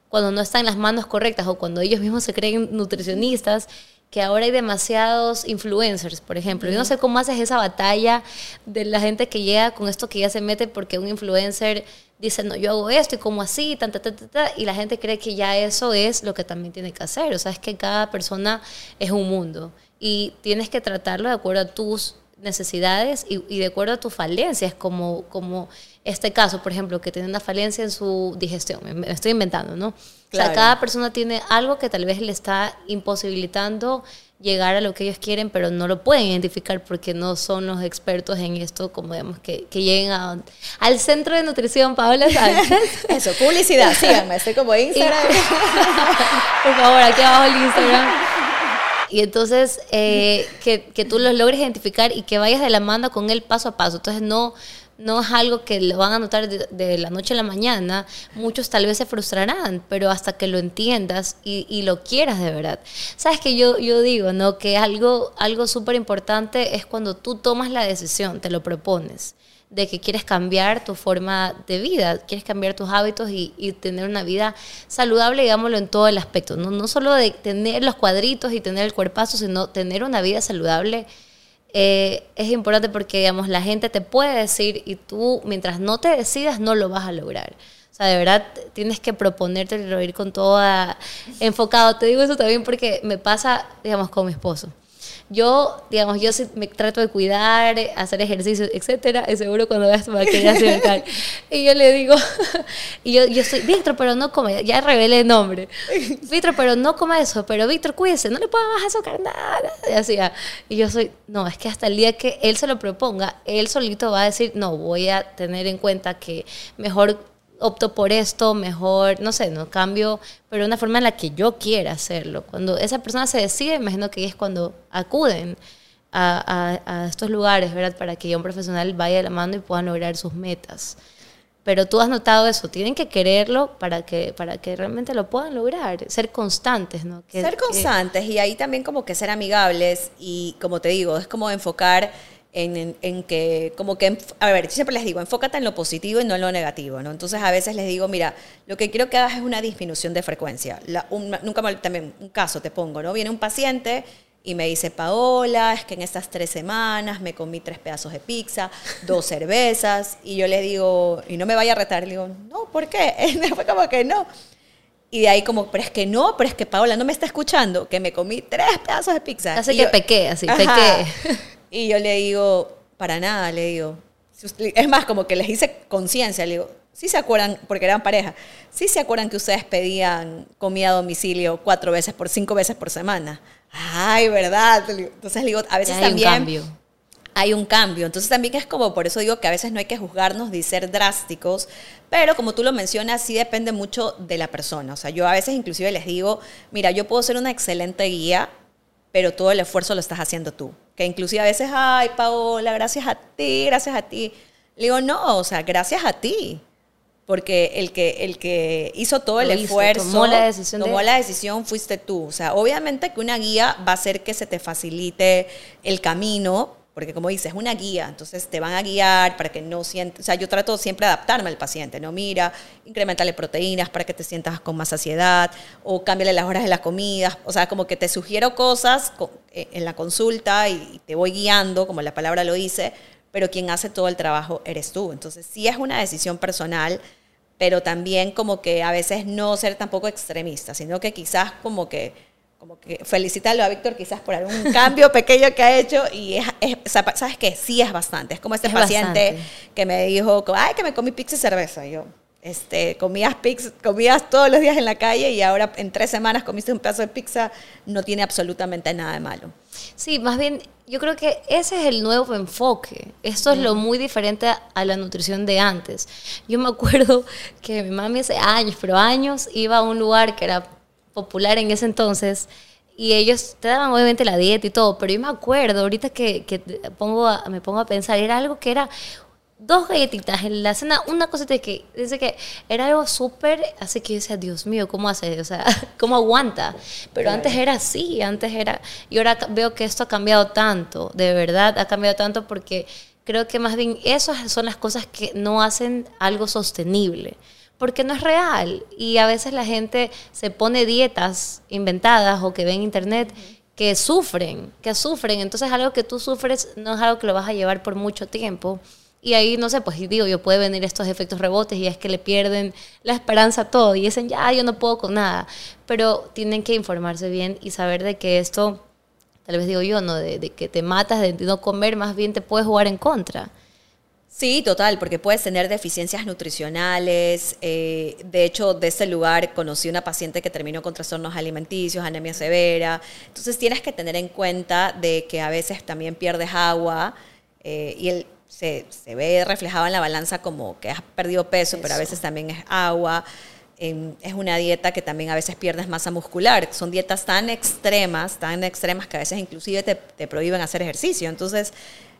cuando no está en las manos correctas o cuando ellos mismos se creen nutricionistas, que ahora hay demasiados influencers, por ejemplo. Yo no sé cómo haces esa batalla de la gente que llega con esto que ya se mete porque un influencer dice, no, yo hago esto y como así, tan, ta, ta, ta, ta, y la gente cree que ya eso es lo que también tiene que hacer. O sea, es que cada persona es un mundo y tienes que tratarlo de acuerdo a tus necesidades y, y de acuerdo a tus falencias, como, como este caso, por ejemplo, que tiene una falencia en su digestión, me estoy inventando, ¿no? O sea, cada persona tiene algo que tal vez le está imposibilitando llegar a lo que ellos quieren, pero no lo pueden identificar porque no son los expertos en esto, como digamos, que, que lleguen a- al centro de nutrición Paola Sánchez. Eso, publicidad, síganme, estoy como Instagram. Por favor, aquí abajo el Instagram. Y entonces, eh, que, que tú los logres identificar y que vayas de la mano con él paso a paso. Entonces, no, no es algo que lo van a notar de, la noche a la mañana. Muchos tal vez se frustrarán, pero hasta que lo entiendas y, y lo quieras de verdad. Sabes que yo, yo digo, ¿no? Que algo, algo súper importante es cuando tú tomas la decisión, te lo propones de que quieres cambiar tu forma de vida, quieres cambiar tus hábitos y, y tener una vida saludable, digámoslo, en todo el aspecto. No, no solo de tener los cuadritos y tener el cuerpazo, sino tener una vida saludable. Eh, es importante porque, digamos, la gente te puede decir y tú, mientras no te decidas, no lo vas a lograr. O sea, de verdad tienes que proponerte ir con todo enfocado. Te digo eso también porque me pasa, digamos, con mi esposo yo, digamos, yo me trato de cuidar, hacer ejercicio, etcétera, y seguro cuando veas va a querer acercar. Y yo le digo, y yo, yo estoy, Víctor, pero no come, ya revelé el nombre. Víctor, pero no come eso, pero Víctor, cuídese, no le puedo bajar azúcar, nada. Y así, y yo soy, no, es que hasta el día que él se lo proponga, él solito va a decir, no, voy a tener en cuenta que mejor opto por esto, mejor, no sé, no cambio, pero de una forma en la que yo quiera hacerlo. Cuando esa persona se decide, imagino que es cuando acuden a, a- a estos lugares, ¿verdad? Para que un profesional vaya de la mano y puedan lograr sus metas. Pero tú has notado eso, tienen que quererlo para que, para que realmente lo puedan lograr, ser constantes, ¿no? Que- ser que- constantes y ahí también como que ser amigables y como te digo, es como enfocar en, en- en que, como que, a ver, siempre les digo, enfócate en lo positivo y no en lo negativo, ¿no? Entonces a veces les digo, mira, lo que quiero que hagas es una disminución de frecuencia. La- un- nunca me, también, un caso te pongo, ¿no? Viene un paciente y me dice, Paola, es que en estas tres semanas me comí tres pedazos de pizza, dos cervezas, y yo le digo, y no me vaya a retar, le digo, no, ¿por qué? Fue como que no. Y de ahí como, pero es que no, pero es que Paola no me está escuchando, que me comí tres pedazos de pizza. Hace Y que yo- pequé, así, Ajá. pequé. Y yo le digo, para nada, le digo. Es más, como que les hice conciencia, le digo, sí se acuerdan, porque eran pareja, sí se acuerdan que ustedes pedían comida a domicilio cuatro veces por cinco veces por semana. Ay, ¿verdad? Entonces le digo, a veces hay un también cambio. hay un cambio. Entonces también es como, por eso digo que a veces no hay que juzgarnos de ser drásticos, pero como tú lo mencionas, sí depende mucho de la persona. O sea, yo a veces inclusive les digo, mira, yo puedo ser una excelente guía, pero todo el esfuerzo lo estás haciendo tú. Que inclusive a veces, ay, Paola, gracias a ti, gracias a ti. Le digo, no, o sea, gracias a ti. Porque el que, el que hizo todo el hizo, esfuerzo, tomó la decisión de- tomó la decisión fuiste tú. O sea, obviamente que una guía va a hacer que se te facilite el camino, porque como dices, es una guía, entonces te van a guiar para que no sientas, o sea, yo trato siempre de adaptarme al paciente, no mira, incrementale proteínas para que te sientas con más saciedad, o cámbiale las horas de las comidas, o sea, como que te sugiero cosas co- eh, en la consulta y te voy guiando, como la palabra lo dice, pero quien hace todo el trabajo eres tú. Entonces, sí es una decisión personal, pero también como que a veces no ser tampoco extremista, sino que quizás como que como que felicitarlo a Víctor quizás por algún cambio pequeño que ha hecho y es, es- sabes que sí es bastante. Es como este Es paciente bastante. que me dijo, ay, que me comí pizza y cerveza. Y yo, este, comías pizza, comías todos los días en la calle y ahora en tres semanas comiste un pedazo de pizza, no tiene absolutamente nada de malo. Sí, más bien, yo creo que ese es el nuevo enfoque. Esto es lo muy diferente a la nutrición de antes. Yo me acuerdo que mi mami hace años, pero años, iba a un lugar que era popular en ese entonces y ellos te daban obviamente la dieta y todo, pero yo me acuerdo ahorita que, que pongo a- me pongo a pensar, era algo que era dos galletitas en la cena, una cosita que dice que era algo súper, así que yo decía, Dios mío, ¿cómo hace? O sea, ¿cómo aguanta? Pero antes era así, antes era, y ahora veo que esto ha cambiado tanto, de verdad ha cambiado tanto porque creo que más bien esas son las cosas que no hacen algo sostenible. Porque no es real. Y a veces la gente se pone dietas inventadas o que ven en internet que sufren, que sufren. Entonces algo que tú sufres no es algo que lo vas a llevar por mucho tiempo. Y ahí, no sé, pues digo, yo puede venir estos efectos rebotes y es que le pierden la esperanza a todo y dicen, ya, yo no puedo con nada. Pero tienen que informarse bien y saber de que esto, tal vez digo yo, ¿no? De, de que te matas de no comer, más bien te puedes jugar en contra. Sí, total, porque puedes tener deficiencias nutricionales. eh, de hecho, de ese lugar conocí una paciente que terminó con trastornos alimenticios, anemia severa. Entonces tienes que tener en cuenta de que a veces también pierdes agua eh, y el, se, se ve reflejado en la balanza como que has perdido peso, pero a veces también es agua. Em, es una dieta que también a veces pierdes masa muscular. Son dietas tan extremas, tan extremas que a veces inclusive te, te prohíben hacer ejercicio. Entonces,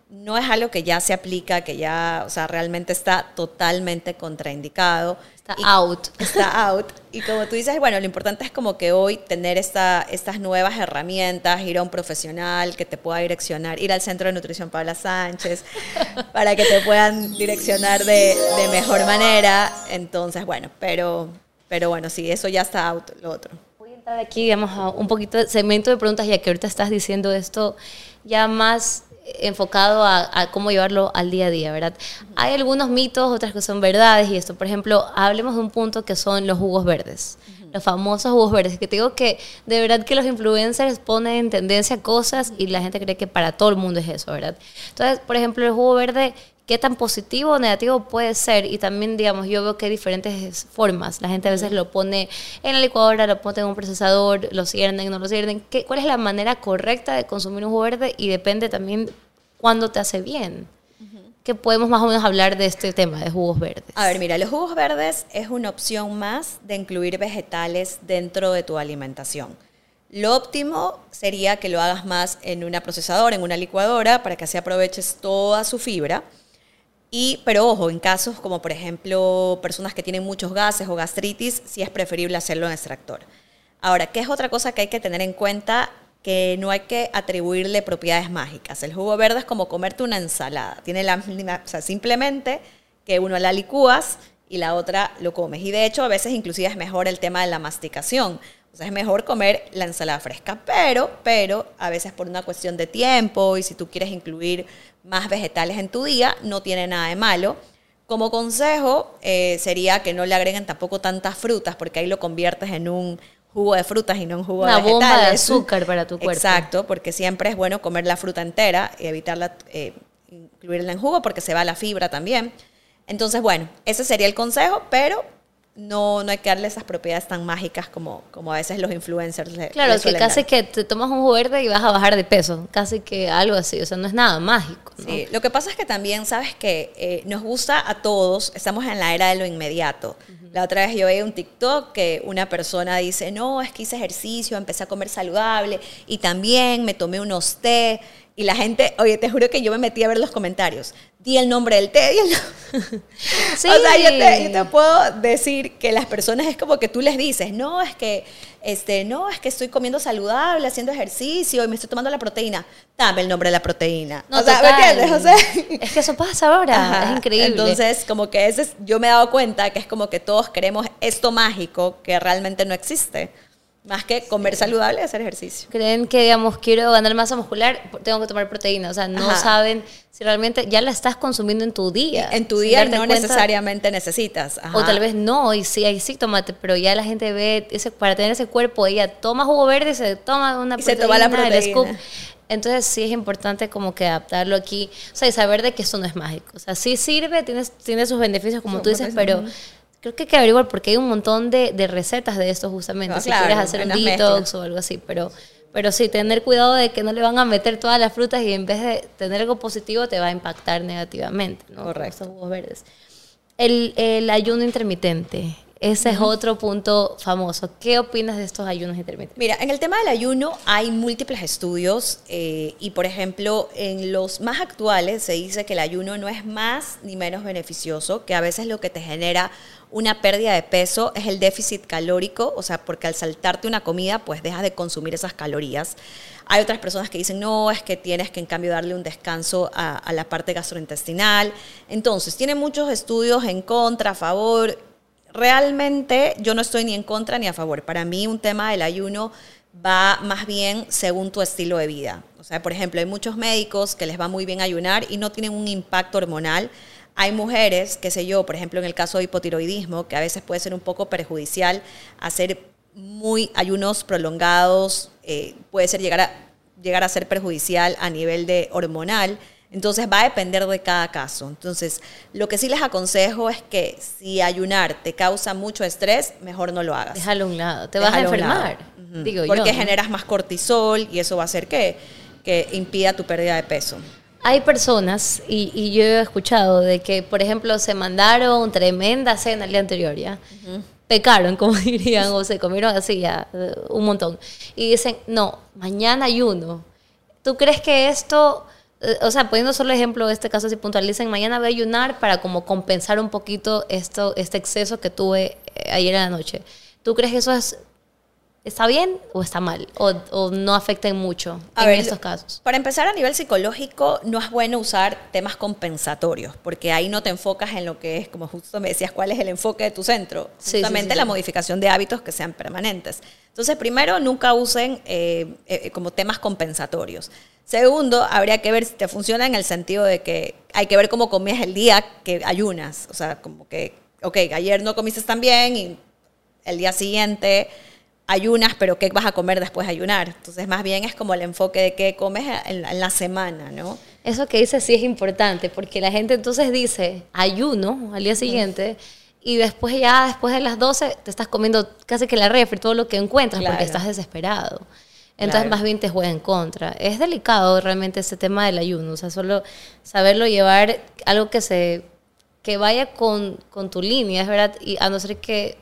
no es algo que ya se aplica, que ya, o sea, realmente está totalmente contraindicado. Está Y- out. Está out. Y como tú dices, bueno, lo importante es como que hoy tener esta, estas nuevas herramientas, ir a un profesional que te pueda direccionar, ir al Centro de Nutrición Paula Sánchez, para que te puedan direccionar de, de mejor manera. Entonces, bueno, pero, pero bueno, sí, eso ya está out, lo otro. Voy a entrar aquí, digamos, a un poquito de segmento de preguntas, ya que ahorita estás diciendo esto ya más enfocado a, a cómo llevarlo al día a día, ¿verdad? Hay algunos mitos, otras que son verdades y esto, por ejemplo, hablemos de un punto que son los jugos verdes, los famosos jugos verdes, que te digo que de verdad que los influencers ponen en tendencia cosas y la gente cree que para todo el mundo es eso, ¿verdad? Entonces, por ejemplo, el jugo verde qué tan positivo o negativo puede ser. Y también, digamos, yo veo que hay diferentes formas. La gente a veces lo pone en la licuadora, lo pone en un procesador, lo ciernen, no lo ciernen. ¿Qué, ¿Cuál es la manera correcta de consumir un jugo verde? Y depende también cuándo te hace bien. Que podemos más o menos hablar de este tema de jugos verdes. A ver, mira, los jugos verdes es una opción más de incluir vegetales dentro de tu alimentación. Lo óptimo sería que lo hagas más en una procesadora, en una licuadora, para que así aproveches toda su fibra. Y, pero ojo, en casos como por ejemplo personas que tienen muchos gases o gastritis, sí es preferible hacerlo en extractor. Ahora, ¿qué es otra cosa que hay que tener en cuenta? que no hay que atribuirle propiedades mágicas. El jugo verde es como comerte una ensalada. Tiene la misma, o sea, simplemente que uno la licúas y la otra lo comes. Y de hecho, a veces inclusive es mejor el tema de la masticación. Sea, es mejor comer la ensalada fresca, pero, pero a veces por una cuestión de tiempo y si tú quieres incluir más vegetales en tu día, no tiene nada de malo. Como consejo eh, sería que no le agreguen tampoco tantas frutas porque ahí lo conviertes en un jugo de frutas y no un jugo Una de vegetales. bomba de azúcar para tu cuerpo. Exacto, porque siempre es bueno comer la fruta entera y evitarla, eh, incluirla en jugo porque se va la fibra también. Entonces, bueno, ese sería el consejo, pero no, no hay que darle esas propiedades tan mágicas como, como a veces los influencers le Claro, le que casi dar. que te tomas un verde y vas a bajar de peso, casi que algo así, o sea, no es nada mágico. ¿no? Sí, lo que pasa es que también, sabes que eh, nos gusta a todos, estamos en la era de lo inmediato. La otra vez yo veía un TikTok que una persona dice, no, es que hice ejercicio, empecé a comer saludable y también me tomé unos té. Y la gente, oye, te juro que yo me metí a ver los comentarios. Di el nombre del té, di el nombre. Sí. O sea, yo te, yo te puedo decir que las personas es como que tú les dices, no, es que, este, no, es que estoy comiendo saludable, haciendo ejercicio y me estoy tomando la proteína. Dame el nombre de la proteína. No, o sea, ¿me total. entiendes? O sea, es que eso pasa ahora, Ajá. es increíble. Entonces, como que ese es- yo me he dado cuenta que es como que todos queremos esto mágico que realmente no existe. Más que comer saludable y hacer ejercicio. creen que, digamos, quiero ganar masa muscular, tengo que tomar proteína. O sea, no Ajá. saben si realmente ya la estás consumiendo en tu día. En tu día no cuenta. necesariamente necesitas. Ajá. O tal vez no, y sí, ahí sí tómate, pero ya la gente ve, ese, para tener ese cuerpo, ella toma jugo verde y se toma una Y se toma la el proteína. scoop. Entonces sí es importante como que adaptarlo aquí, o sea, y saber de que esto no es mágico. O sea, sí sirve, tiene, tiene sus beneficios como tú dices, pero creo que hay que averiguar porque hay un montón de, de recetas de esto justamente, Ah, si claro, quieres hacer un detox mezclas. o algo así, pero... Pero sí, tener cuidado de que no le van a meter todas las frutas y en vez de tener algo positivo te va a impactar negativamente, ¿no? Correcto. estos jugos verdes. El, el ayuno intermitente, ese es otro punto famoso. ¿Qué opinas de estos ayunos intermitentes? Mira, en el tema del ayuno hay múltiples estudios eh, y, por ejemplo, en los más actuales se dice que el ayuno no es más ni menos beneficioso, que a veces lo que te genera una pérdida de peso es el déficit calórico, o sea, porque al saltarte una comida, pues dejas de consumir esas calorías. Hay otras personas que dicen, no, es que tienes que en cambio darle un descanso a, la parte gastrointestinal. Entonces, tiene muchos estudios en contra, a favor. Realmente yo no estoy ni en contra ni a favor. Para mí un tema del ayuno va más bien según tu estilo de vida. O sea, por ejemplo, hay muchos médicos que les va muy bien ayunar y no tienen un impacto hormonal. Hay mujeres, qué sé yo, por ejemplo, en el caso de hipotiroidismo, que a veces puede ser un poco perjudicial hacer muy ayunos prolongados, eh, puede ser llegar a, llegar a ser perjudicial a nivel de hormonal. Entonces va a depender de cada caso. Entonces, lo que sí les aconsejo es que si ayunar te causa mucho estrés, mejor no lo hagas. Déjalo a un lado, te vas a enfermar, digo Porque yo. ¿no? generas más cortisol y eso va a hacer que, que impida tu pérdida de peso. Hay personas, y, y yo he escuchado, de que, por ejemplo, se mandaron tremenda cena el día anterior, ¿ya? Pecaron, como dirían, o se comieron así ya, un montón. Y dicen, no, mañana ayuno. ¿Tú crees que esto, eh, o sea, poniendo solo ejemplo de este caso así puntual, dicen, mañana voy a ayunar para como compensar un poquito esto, este exceso que tuve eh, ayer en la noche? ¿Tú crees que eso es, está bien o está mal? ¿O, o no afecta mucho A en ver, estos casos? Para empezar, a nivel psicológico, no es bueno usar temas compensatorios, porque ahí no te enfocas en lo que es, como justo me decías, cuál es el enfoque de tu centro. Sí, sí, Justamente sí, la modificación de hábitos que sean permanentes. Entonces, primero, nunca usen eh, eh, como temas compensatorios. Segundo, habría que ver si te funciona en el sentido de que hay que ver cómo comías el día que ayunas. O sea, como que, ok, ayer no comiste tan bien y el día siguiente ayunas, pero ¿qué vas a comer después de ayunar? Entonces, más bien es como el enfoque de qué comes en la, en la semana, ¿no? Eso que dice sí es importante, porque la gente entonces dice ayuno al día siguiente y después ya, después de las 12, te estás comiendo casi que la refri, todo lo que encuentras, Claro. porque estás desesperado. Entonces Claro. más bien te juega en contra. Es delicado realmente este tema del ayuno, o sea, solo saberlo llevar, algo que se que vaya con, con tu línea, es verdad, y a no ser que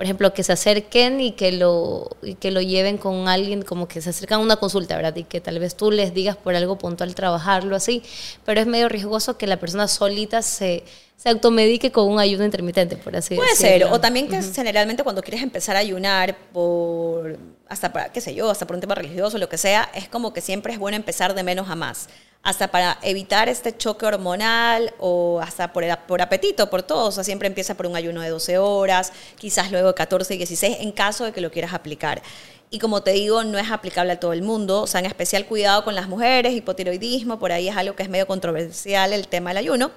por ejemplo, que se acerquen y que lo y que lo lleven con alguien, como que se acercan a una consulta, ¿verdad? Y que tal vez tú les digas por algo puntual trabajarlo así, pero es medio riesgoso que la persona solita se, se automedique con un ayuno intermitente, por así Puede decirlo. ser, o también que generalmente cuando quieres empezar a ayunar por hasta para, qué sé yo, hasta por un tema religioso, lo que sea, es como que siempre es bueno empezar de menos a más. Hasta para evitar este choque hormonal o hasta por, el- por apetito, por todo. O sea, siempre empieza por un ayuno de 12 horas, quizás luego 14 y 16, en caso de que lo quieras aplicar. Y como te digo, no es aplicable a todo el mundo. O sea, en especial cuidado con las mujeres, hipotiroidismo, por ahí es algo que es medio controversial el tema del ayuno.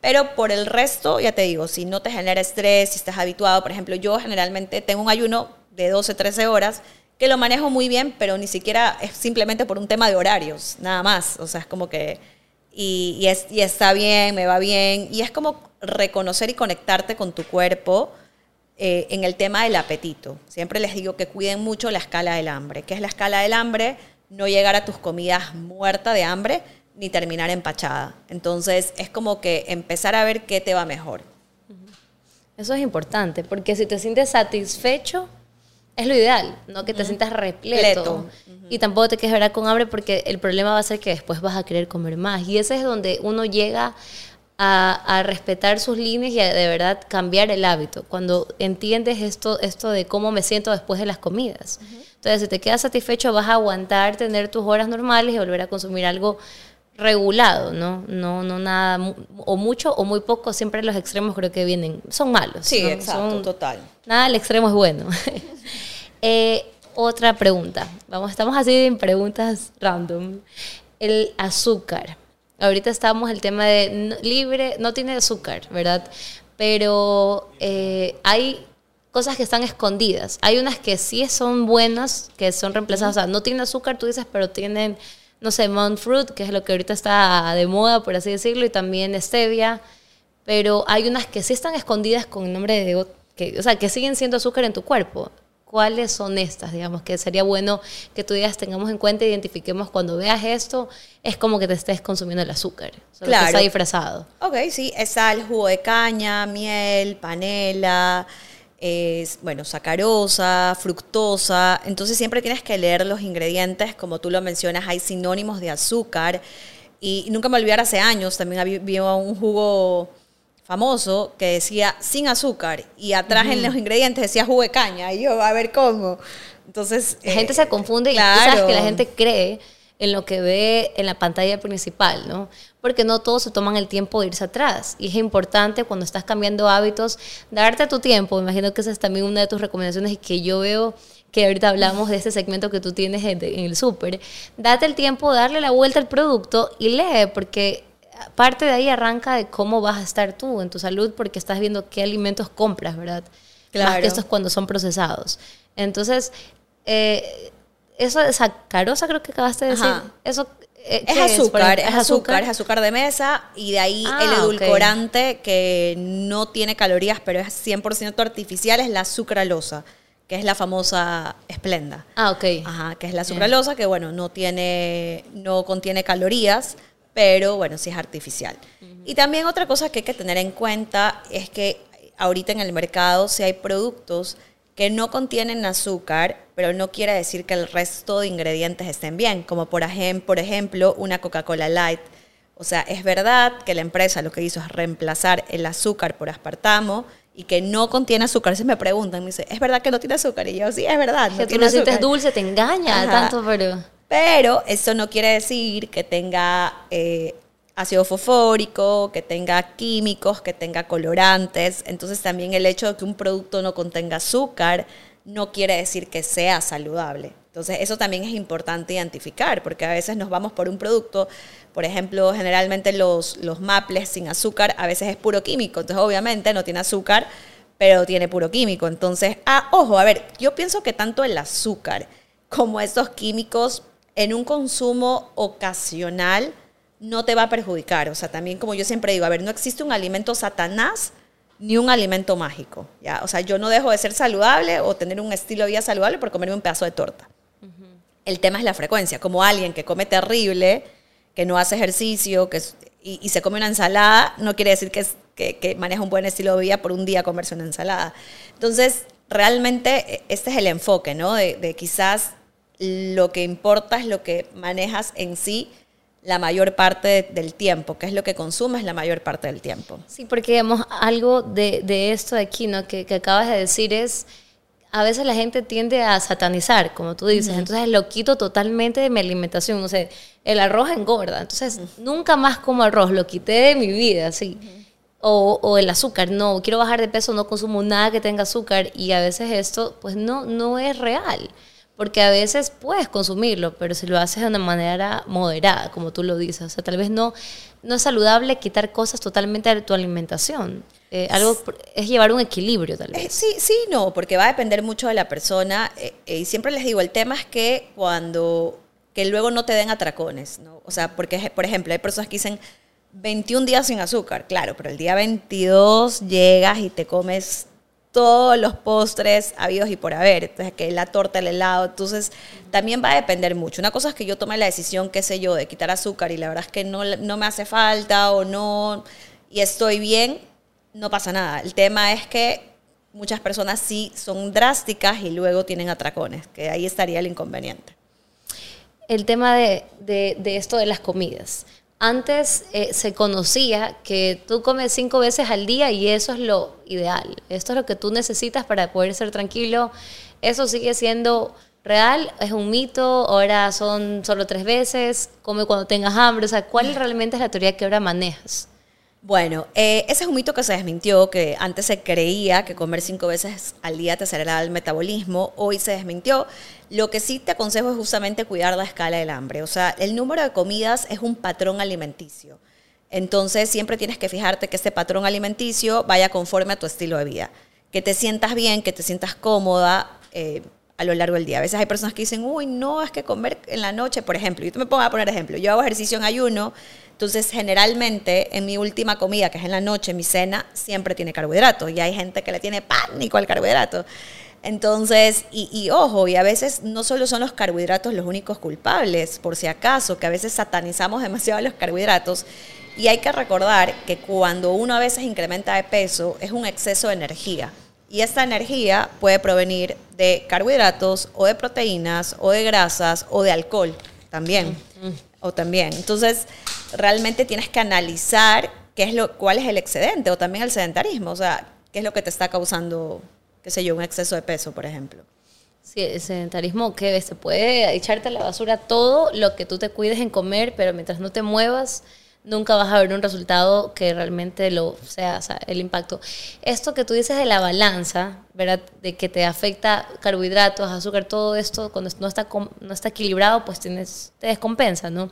Pero por el resto, ya te digo, si no te genera estrés, si estás habituado, por ejemplo, yo generalmente tengo un ayuno de 12, 13 horas que lo manejo muy bien, pero ni siquiera es simplemente por un tema de horarios, nada más. O sea, es como que... Y, es, y está bien, me va bien. Y es como reconocer y conectarte con tu cuerpo eh, en el tema del apetito. Siempre les digo que cuiden mucho la escala del hambre. ¿Qué es la escala del hambre? No llegar a tus comidas muerta de hambre ni terminar empachada. Entonces es como que empezar a ver qué te va mejor. Eso es importante, porque si te sientes satisfecho, es lo ideal, no que te sientas repleto. Pleto. Y tampoco te quedes ¿verdad? con hambre porque el problema va a ser que después vas a querer comer más. Y ese es donde uno llega a, a respetar sus líneas y a de verdad cambiar el hábito. Cuando entiendes esto, esto de cómo me siento después de las comidas. Entonces, si te quedas satisfecho, vas a aguantar tener tus horas normales y volver a consumir algo regulado, ¿no? No, no nada, o mucho o muy poco, siempre los extremos creo que vienen, son malos. Sí, ¿no? exacto, Son- total. Nada al extremo es bueno. Eh, otra pregunta. Vamos, estamos así en preguntas random. El azúcar. Ahorita estamos el tema de no- libre, no tiene azúcar, ¿verdad? Pero eh, hay cosas que están escondidas. Hay unas que sí son buenas, que son reemplazadas. O sea, no tienen azúcar, tú dices, pero tienen, no sé, monk fruit, que es lo que ahorita está de moda, por así decirlo, y también stevia. Pero hay unas que sí están escondidas con el nombre de... Que, o sea, que siguen siendo azúcar en tu cuerpo. ¿Cuáles son estas? Digamos que sería bueno que tú digas, tengamos en cuenta, identifiquemos cuando veas esto, es como que te estés consumiendo el azúcar. Solo Claro. que está disfrazado. Ok, sí, es sal, jugo de caña, miel, panela, es, bueno, sacarosa, fructosa. Entonces siempre tienes que leer los ingredientes, como tú lo mencionas, hay sinónimos de azúcar. Y nunca me olvidar, hace años también había, un jugo famoso que decía sin azúcar y atrás en los ingredientes decía jugo de caña. Y yo, a ver cómo. Entonces... La eh, gente se confunde y tú sabes que la gente cree en lo que ve en la pantalla principal, ¿no? Porque no todos se toman el tiempo de irse atrás. Y es importante cuando estás cambiando hábitos, darte tu tiempo. Me imagino que esa es también una de tus recomendaciones y que yo veo que ahorita hablamos de ese segmento que tú tienes en, el súper. Date el tiempo, darle la vuelta al producto y lee, porque parte de ahí arranca de cómo vas a estar tú en tu salud, porque estás viendo qué alimentos compras, ¿verdad? Más Claro. que estos cuando son procesados. Entonces, eh, eso de sacarosa creo que acabaste de decir. Ajá. Eso eh, Es ¿qué azúcar, Por- es azúcar, es azúcar de mesa y de ahí Ah, el edulcorante que no tiene calorías, pero es 100% artificial, es la sucralosa, que es la famosa esplenda. Ah, ok. Ajá, que es la sucralosa, que bueno, no tiene, no contiene calorías, pero bueno, sí es artificial. Y también otra cosa que hay que tener en cuenta es que ahorita en el mercado si hay productos que no contienen azúcar, pero no quiere decir que el resto de ingredientes estén bien, como por, ejem- por ejemplo una Coca-Cola Light. O sea, es verdad que la empresa lo que hizo es reemplazar el azúcar por aspartamo y que no contiene azúcar. Se me preguntan, me dice, ¿es verdad que no tiene azúcar? Y yo, sí, es verdad. no que tú lo sientes azúcar". dulce, te engaña Ajá. tanto, pero... Pero eso no quiere decir que tenga eh, ácido fosfórico, que tenga químicos, que tenga colorantes. Entonces también el hecho de que un producto no contenga azúcar no quiere decir que sea saludable. Entonces eso también es importante identificar, porque a veces nos vamos por un producto, por ejemplo, generalmente los, los maples sin azúcar a veces es puro químico, entonces obviamente no tiene azúcar, pero tiene puro químico. Entonces, ah, ojo, a ver, yo pienso que tanto el azúcar como estos químicos en un consumo ocasional no te va a perjudicar. O sea, también como yo siempre digo, a ver, no existe un alimento satanás ni un alimento mágico. ¿ya? O sea, yo no dejo de ser saludable o tener un estilo de vida saludable por comerme un pedazo de torta. El tema es la frecuencia. Como alguien que come terrible, que no hace ejercicio que y, y se come una ensalada, no quiere decir que, que, que maneja un buen estilo de vida por un día comerse una ensalada. Entonces, realmente eh, este es el enfoque, ¿no? De, de quizás lo que importa es lo que manejas en sí la mayor parte de- del tiempo, que es lo que consumes la mayor parte del tiempo. Sí, porque digamos, algo de, de esto de aquí, ¿no? Que, que acabas de decir es, a veces la gente tiende a satanizar, como tú dices, entonces lo quito totalmente de mi alimentación, no sé, el arroz engorda, entonces nunca más como arroz, lo quité de mi vida, sí. O, o el azúcar, no, quiero bajar de peso, no consumo nada que tenga azúcar. Y a veces esto pues no, no es real. Porque a veces puedes consumirlo, pero si lo haces de una manera moderada, como tú lo dices. O sea, tal vez no, no es saludable quitar cosas totalmente de tu alimentación. Eh, algo es llevar un equilibrio, tal Eh, vez. Sí, sí, no, porque va a depender mucho de la persona. eh, y siempre les digo, el tema es que cuando, que luego no te den atracones, ¿no? O sea, porque, por ejemplo, hay personas que dicen 21 días sin azúcar, claro, pero el día 22 llegas y te comes todos los postres habidos y por haber, entonces que la torta, el helado, entonces también va a depender mucho. Una cosa es que yo tome la decisión, qué sé yo, de quitar azúcar y la verdad es que no, no me hace falta o no, y estoy bien, no pasa nada. El tema es que muchas personas sí son drásticas y luego tienen atracones, que ahí estaría el inconveniente. el tema de, esto de las comidas. Antes eh, se conocía que tú comes cinco veces al día y eso es lo ideal. Esto es lo que tú necesitas para poder ser tranquilo. Eso sigue siendo real, es un mito, ahora son solo tres veces, come cuando tengas hambre. O sea, ¿cuál realmente es la teoría que ahora manejas? Bueno, eh, ese es un mito que se desmintió, que antes se creía que comer cinco veces al día te aceleraba el metabolismo, hoy se desmintió. Lo que sí te aconsejo es justamente cuidar la escala del hambre, o sea, el número de comidas es un patrón alimenticio. Entonces siempre tienes que fijarte que este patrón alimenticio vaya conforme a tu estilo de vida, que te sientas bien, que te sientas cómoda. eh, a lo largo del día. A veces hay personas que dicen, uy, no, es que comer en la noche, por ejemplo, yo me pongo a poner ejemplo, yo hago ejercicio en ayuno, entonces generalmente en mi última comida, que es en la noche, mi cena, siempre tiene carbohidratos, y hay gente que le tiene pánico al carbohidrato. Entonces, y, y ojo, y a veces no solo son los carbohidratos los únicos culpables, por si acaso, que a veces satanizamos demasiado los carbohidratos, y hay que recordar que cuando uno a veces incrementa de peso, es un exceso de energía. Y esta energía puede provenir de carbohidratos o de proteínas o de grasas o de alcohol también. O también. Entonces, realmente tienes que analizar qué es lo, cuál es el excedente o también el sedentarismo. O sea, qué es lo que te está causando, qué sé yo, un exceso de peso, por ejemplo. Sí, el sedentarismo que se puede echarte a la basura todo lo que tú te cuides en comer, pero mientras no te muevas, nunca vas a ver un resultado que realmente lo sea, el impacto. Esto que tú dices de la balanza, ¿verdad? De que te afecta carbohidratos, azúcar, todo esto, cuando no está, no está equilibrado, pues tienes, te descompensa, ¿no?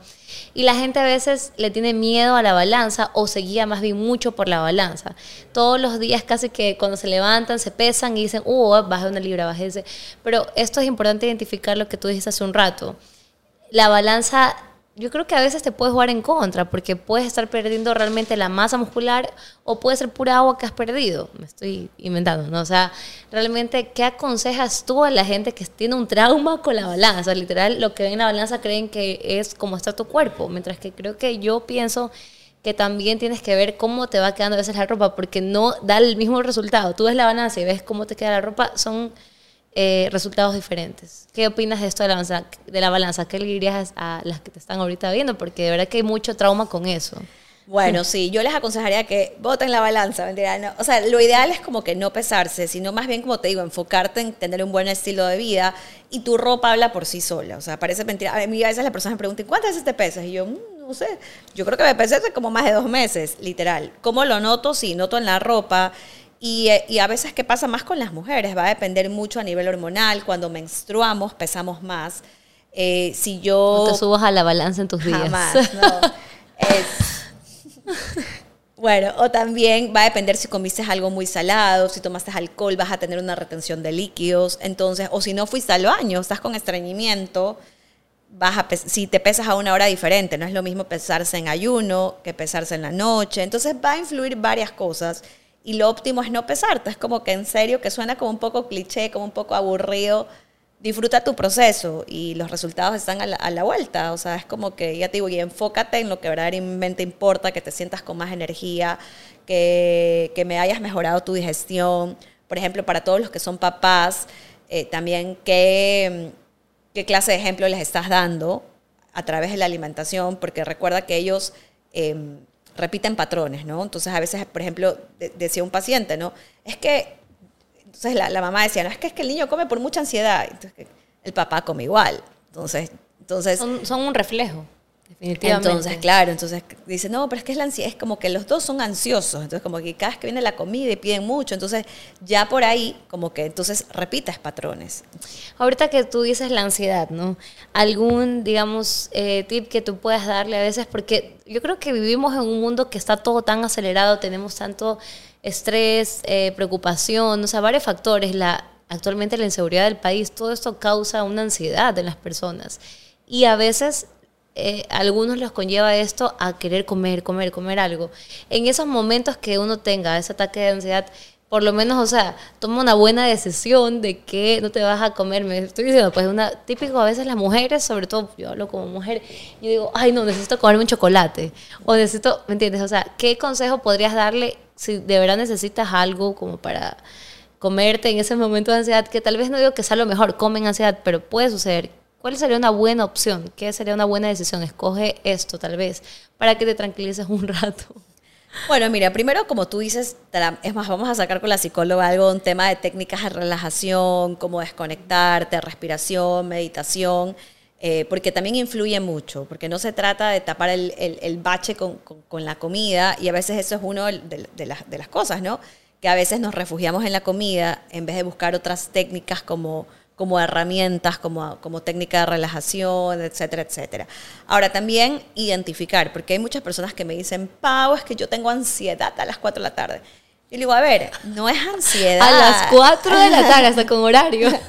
Y la gente a veces le tiene miedo a la balanza o se guía más bien mucho por la balanza. Todos los días casi que cuando se levantan, se pesan y dicen, uh, bajé una libra, bajé ese. Pero esto es importante identificar lo que tú dijiste hace un rato la balanza, yo creo que a veces te puede jugar en contra, porque puedes estar perdiendo realmente la masa muscular o puede ser pura agua que has perdido. Me estoy inventando, ¿no? O sea, realmente, ¿qué aconsejas tú a la gente que tiene un trauma con la balanza? Literal, lo que ven en la balanza creen que es como está tu cuerpo, mientras que creo que yo pienso que también tienes que ver cómo te va quedando a veces la ropa, porque no da el mismo resultado. Tú ves la balanza y ves cómo te queda la ropa, son eh, resultados diferentes. ¿Qué opinas de esto de la, balanza, de la balanza? ¿Qué le dirías a las que te están ahorita viendo? Porque de verdad que hay mucho trauma con eso. Bueno, sí, yo les aconsejaría que voten la balanza, mentira, no. O sea, lo ideal es como que no pesarse, sino más bien, como te digo, enfocarte en tener un buen estilo de vida y tu ropa habla por sí sola. O sea, parece mentira. A mí a veces las personas me preguntan, ¿cuántas veces te pesas? Y yo, "Mm, no sé, yo creo que me pesé hace como más de dos meses, literal. ¿Cómo lo noto? Sí, noto en la ropa. Y, eh, y a veces, ¿qué pasa más con las mujeres? Va a depender mucho a nivel hormonal. Cuando menstruamos, pesamos más. Eh, si yo... No te subas a la balanza en tus días. Jamás, no. Es- Bueno, o también va a depender si comiste algo muy salado, si tomaste alcohol, vas a tener una retención de líquidos. Entonces, o si no fuiste al baño, estás con estreñimiento, vas a si te pesas a una hora diferente, no es lo mismo pesarse en ayuno que pesarse en la noche. Entonces va a influir varias cosas y lo óptimo es no pesarte. Es como que en serio, que suena como un poco cliché, como un poco aburrido. Disfruta tu proceso y los resultados están a la, vuelta. O sea, es como que, ya te digo, y enfócate en lo que verdaderamente importa, que te sientas con más energía, que, que me hayas mejorado tu digestión. Por ejemplo, para todos los que son papás, eh, también qué, qué clase de ejemplo les estás dando a través de la alimentación, porque recuerda que ellos eh, repiten patrones, ¿no? Entonces, a veces, por ejemplo, de- decía un paciente, ¿no? Es que Entonces la, la mamá decía, no, es que es que el niño come por mucha ansiedad. Entonces, el papá come igual. Entonces, entonces son un reflejo, definitivamente. entonces, claro, entonces dice, no, pero es que es la ansiedad, es como que los dos son ansiosos, entonces como que cada vez que viene la comida y piden mucho, entonces ya por ahí como que entonces repites patrones. Ahorita que tú dices la ansiedad, ¿no? ¿Algún, digamos, eh, tip que tú puedas darle a veces? Porque yo creo que vivimos en un mundo que está todo tan acelerado, tenemos tanto estrés, eh, preocupación, o sea, varios factores. La, actualmente la inseguridad del país, todo esto causa una ansiedad en las personas. Y a veces eh, algunos los conlleva esto a querer comer, comer, comer algo. En esos momentos que uno tenga ese ataque de ansiedad, por lo menos, o sea, toma una buena decisión de que no te vas a comer. Me estoy diciendo, pues, una típico a veces las mujeres, sobre todo yo hablo como mujer, yo digo, ay, no, necesito comerme un chocolate. O necesito, ¿me entiendes? O sea, ¿qué consejo podrías darle si de verdad necesitas algo como para comerte en ese momento de ansiedad? Que tal vez no digo que sea lo mejor, comen ansiedad, pero puede suceder. ¿Cuál sería una buena opción? ¿Qué sería una buena decisión? Escoge esto, tal vez, para que te tranquilices un rato. Bueno, mira, primero como tú dices, es más, vamos a sacar con la psicóloga algo, un tema de técnicas de relajación, como desconectarte, respiración, meditación, eh, porque también influye mucho, porque no se trata de tapar el, bache con, la comida y a veces eso es las, de las cosas, ¿no? Que a veces nos refugiamos en la comida en vez de buscar otras técnicas como como herramientas, como, como técnica de relajación, etcétera, etcétera. Ahora, también identificar, porque hay muchas personas que me dicen, Pau, es que yo tengo ansiedad a las 4 de la tarde. Yo le digo, a ver, no es ansiedad. A las 4 de la tarde, hasta con horario.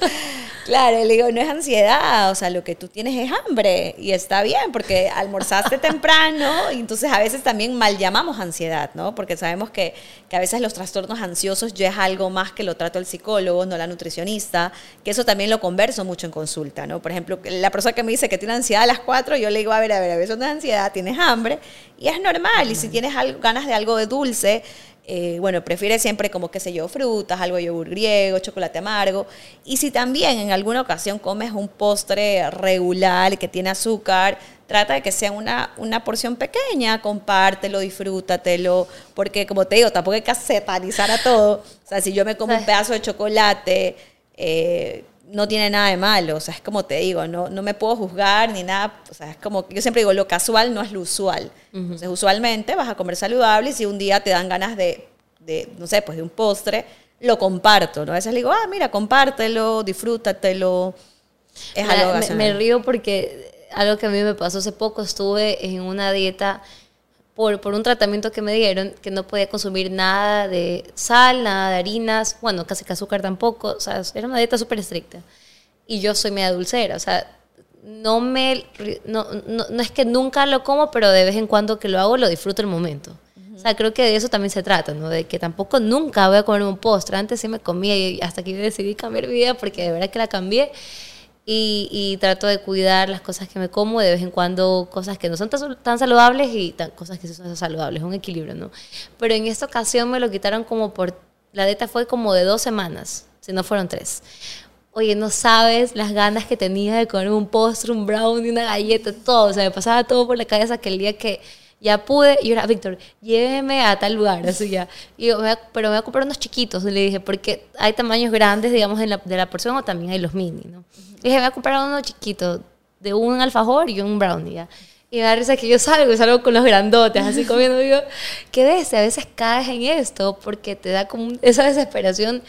Claro, le digo, no es ansiedad, o sea, lo que tú tienes es hambre y está bien porque almorzaste temprano y entonces a veces también mal llamamos ansiedad, ¿no? Porque sabemos que, que a veces los trastornos ansiosos ya es algo más que lo trato el psicólogo, no la nutricionista, que eso también lo converso mucho en consulta, ¿no? Por ejemplo, la persona que me dice que tiene ansiedad a las 4, yo le digo, a ver, a ver, a ver, eso no es ansiedad, tienes hambre y es normal y si tienes algo- ganas de algo de dulce, eh, bueno, prefiere siempre como, qué sé yo, frutas, algo de yogur griego, chocolate amargo. Y si también en alguna ocasión comes un postre regular que tiene azúcar, trata de que sea una, una porción pequeña, compártelo, disfrútatelo, porque como te digo, tampoco hay que satanizar a todo. O sea, si yo me como un pedazo de chocolate, eh, no tiene nada de malo, o sea, es como te digo, no, no me puedo juzgar ni nada, o sea, es como, yo siempre digo, lo casual no es lo usual. Entonces, usualmente vas a comer saludable y si un día te dan ganas de, de, no sé, pues de un postre, lo comparto, ¿no? A veces le digo, ah, mira, compártelo, disfrútatelo, es algo me, me río porque algo que a mí me pasó hace poco, estuve en una dieta por, por un tratamiento que me dieron, que no podía consumir nada de sal, nada de harinas, bueno, casi que azúcar tampoco, o sea, era una dieta súper estricta. Y yo soy media dulcera, o sea, no me, no, no, no es que nunca lo como, pero de vez en cuando que lo hago, lo disfruto el momento. O sea, creo que de eso también se trata, ¿no? De que tampoco nunca voy a comer un postre. Antes sí me comía y hasta que decidí cambiar mi vida porque de verdad que la cambié. Y, y trato de cuidar las cosas que me como, de vez en cuando cosas que no son tan, tan saludables y tan- cosas que sí son saludables, un equilibrio, ¿no? Pero en esta ocasión me lo quitaron como por, la dieta fue como de dos semanas, si no fueron tres. Oye, no sabes las ganas que tenía de comer un postre, un brownie, una galleta, todo. O sea, me pasaba todo por la cabeza que el día que ya pude, y yo era, Víctor, lléveme a tal lugar, así ya. Y yo, "Me voy a- pero voy a comprar unos chiquitos, le dije, porque hay tamaños grandes, digamos, en la, de la porción o también hay los mini, ¿no? Le dije, voy a comprar uno chiquito, de un alfajor y un brownie, ya. Y me da risa que yo salgo, salgo con los grandotes, así comiendo, digo, qué ves, a veces caes en esto porque te da como esa desesperación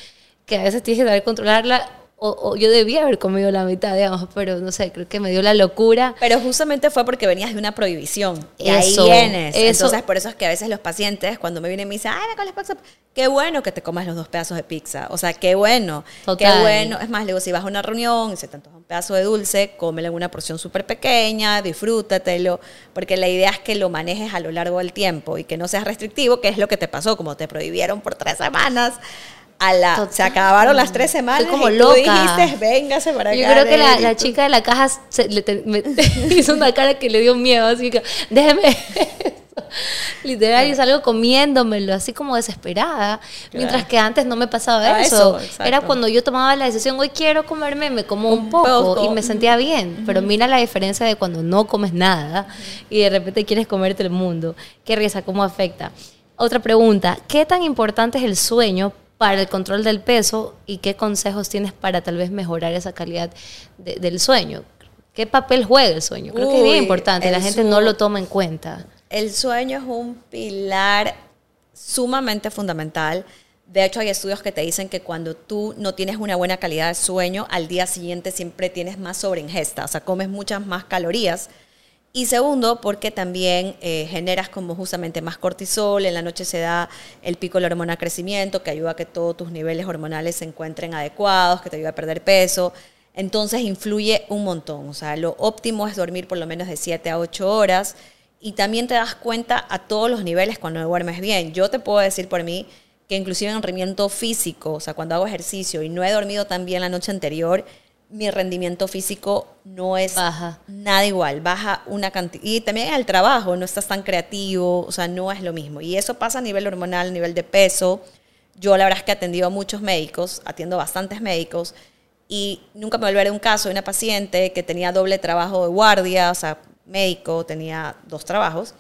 que a veces tienes que saber controlarla, o, o yo debía haber comido la mitad, digamos, pero no sé, creo que me dio la locura. Pero justamente fue porque venías de una prohibición. Y Eso, ahí vienes. eso. Entonces, por eso es que a veces los pacientes, cuando me vienen, me dicen, ay, me con pizza. Qué bueno que te comas los dos pedazos de pizza. O sea, qué bueno. Total. Qué bueno. Es más, le digo, si vas a una reunión y se te antoja un pedazo de dulce, cómelo en una porción súper pequeña, disfrútatelo. Porque la idea es que lo manejes a lo largo del tiempo y que no seas restrictivo, que es lo que te pasó, como te prohibieron por tres semanas. A la, se acabaron las tres semanas Estoy como y loca. tú dijiste, véngase para acá. Yo creo que la, Nelly". la chica de la caja se- le te- me- hizo una cara que le dio miedo, así que déjeme. eso". Literal, y salgo comiéndomelo, así como desesperada. Mientras que antes no me pasaba eso. Era cuando yo tomaba la decisión, hoy quiero comerme, me como un, Un poco, poco. y me sentía bien. Pero mira la diferencia de cuando no comes nada y de repente quieres comerte el mundo. Qué risa, cómo afecta. Otra pregunta, ¿qué tan importante es el sueño para el control del peso y qué consejos tienes para tal vez mejorar esa calidad de- del sueño. ¿Qué papel juega el sueño? Creo que es bien importante, la gente no lo toma en cuenta. El sueño es un pilar sumamente fundamental. De hecho, hay estudios que te dicen que cuando tú no tienes una buena calidad de sueño, al día siguiente siempre tienes más sobreingesta, o sea, comes muchas más calorías. Y segundo, porque también eh, generas como justamente más cortisol, en la noche se da el pico de la hormona crecimiento, que ayuda a que todos tus niveles hormonales se encuentren adecuados, que te ayuda a perder peso. Entonces influye un montón, o sea, lo óptimo es dormir por lo menos de 7 a 8 horas y también te das cuenta a todos los niveles cuando duermes bien. Yo te puedo decir por mí que inclusive en rendimiento físico, o sea, cuando hago ejercicio y no he dormido tan bien la noche anterior, mi rendimiento físico no es Baja. nada igual, baja una cantidad. Y también en el trabajo, no estás tan creativo, o sea, no es lo mismo. Y eso pasa a nivel hormonal, a nivel de peso. Yo la verdad es que he atendido a muchos médicos, atiendo bastantes médicos, y nunca me olvidaré un caso de una paciente que tenía doble trabajo de guardia, o sea, médico, tenía dos trabajos.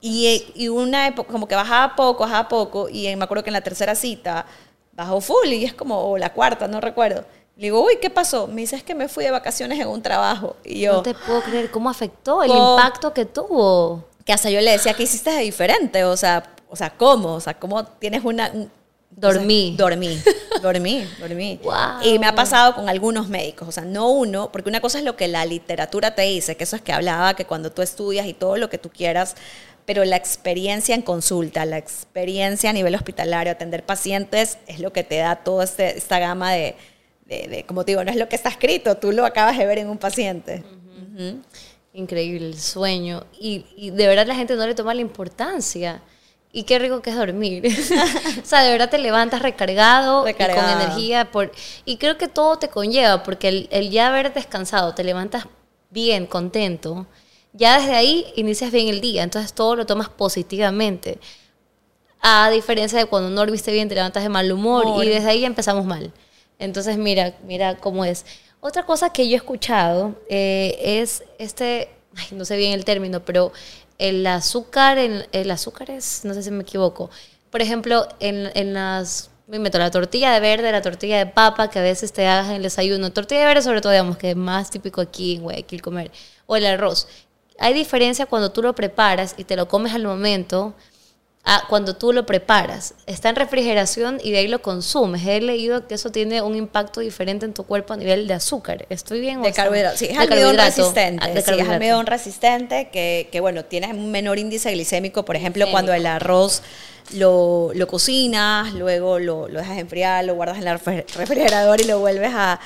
Y, y una época, como que bajaba poco, bajaba poco, y me acuerdo que en la tercera cita bajó full, y es como, o la cuarta, no recuerdo. Le digo, uy, ¿qué pasó? Me dice, es que me fui de vacaciones en un trabajo. Y yo, No te puedo creer cómo afectó el impacto que tuvo. que hasta yo le decía, ¿qué hiciste de diferente? O sea, o sea ¿cómo? O sea, ¿cómo tienes una... un- Dormí. o sea, dormí, dormí, dormí. Wow. Y me ha pasado con algunos médicos, o sea, no uno, porque una cosa es lo que la literatura te dice, que eso es que hablaba, que cuando tú estudias y todo lo que tú quieras, pero la experiencia en consulta, la experiencia a nivel hospitalario, atender pacientes, es lo que te da toda este- esta gama de, de, de- como te digo, no es lo que está escrito, tú lo acabas de ver en un paciente. Increíble el sueño. Y, y de verdad la gente no le toma la importancia. Y qué rico que es dormir. o sea, de verdad te levantas recargado, y con energía. Por, y creo que todo te conlleva, porque el, el ya haber descansado, te levantas bien, contento. Ya desde ahí inicias bien el día. Entonces todo lo tomas positivamente. A diferencia de cuando no dormiste bien, te levantas de mal humor Humor. y desde ahí empezamos mal. Entonces, mira, mira cómo es. Otra cosa que yo he escuchado eh, es este, no sé bien el término, pero el azúcar, el, el azúcar es, no sé si me equivoco. Por ejemplo, en, en las, me meto la tortilla de verde, la tortilla de papa, que a veces te hagas en el desayuno. Tortilla de verde sobre todo, digamos, que es más típico aquí en Guayaquil comer. O el arroz. Hay diferencia cuando tú lo preparas y te lo comes al momento a cuando tú lo preparas. Está en refrigeración y de ahí lo consumes. He leído que eso tiene un impacto diferente en tu cuerpo a nivel de azúcar. ¿Estoy bien? o De carbohidratos. Sí, es almidón resistente. Ah, de sí, es almidón resistente que, que, bueno, tienes un menor índice glicémico. Por ejemplo, Glicémico. cuando el arroz lo, lo cocinas, luego lo, lo dejas enfriar, lo guardas en el refri- refrigerador y lo vuelves a,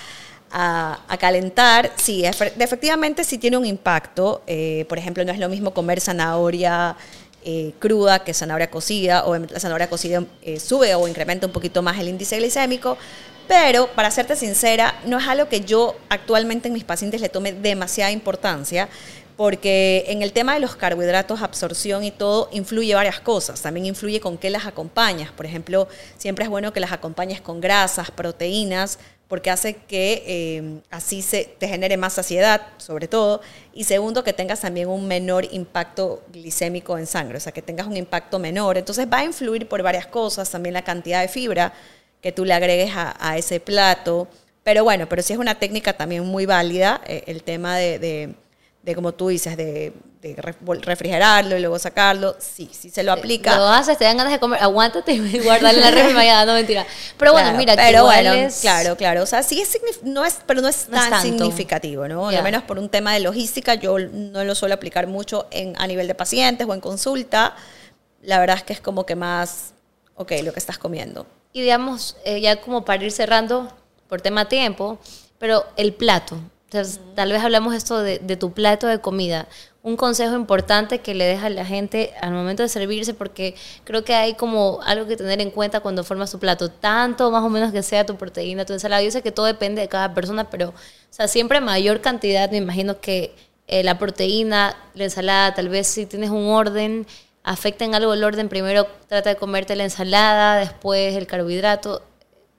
a- a calentar. Sí, efe- efectivamente sí tiene un impacto. Eh, por ejemplo, no es lo mismo comer zanahoria eh, cruda que zanahoria cocida. Obviamente la zanahoria cocida eh, sube o incrementa un poquito más el índice glicémico. Pero, para serte sincera, no es algo que yo actualmente en mis pacientes le tome demasiada importancia, porque en el tema de los carbohidratos, absorción y todo, influye varias cosas. También influye con qué las acompañas. Por ejemplo, siempre es bueno que las acompañes con grasas, proteínas, porque hace que eh, así se, te genere más saciedad, sobre todo. Y segundo, que tengas también un menor impacto glicémico en sangre, o sea, que tengas un impacto menor. Entonces va a influir por varias cosas, también la cantidad de fibra que tú le agregues a, ese plato. Pero bueno, pero sí es una técnica también muy válida, eh, el tema de, de, como tú dices, de, de refrigerarlo y luego sacarlo. Sí, sí se lo aplica. Lo haces, te dan ganas de comer, aguántate y guardarle la refri mañana, no mentira. Pero bueno, Claro, mira, pero bueno, es- claro, claro. O sea, sí es, no es, pero no es No es tan tanto. significativo, ¿no? Ya. Al menos por un tema de logística, yo no lo suelo aplicar mucho en, a nivel de pacientes o en consulta. La verdad es que es como que más, ok, lo que estás comiendo. Y digamos, eh, ya como para ir cerrando por tema tiempo, pero el plato. Entonces, tal vez hablamos esto de, tu plato de comida. Un consejo importante que le deja a la gente al momento de servirse, porque creo que hay como algo que tener en cuenta cuando formas tu plato. Tanto más o menos que sea tu proteína, tu ensalada. Yo sé que todo depende de cada persona, pero o sea, siempre mayor cantidad, me imagino que eh, la proteína, la ensalada, tal vez si tienes un orden, afecta en algo el orden. Primero trata de comerte la ensalada, después el carbohidrato.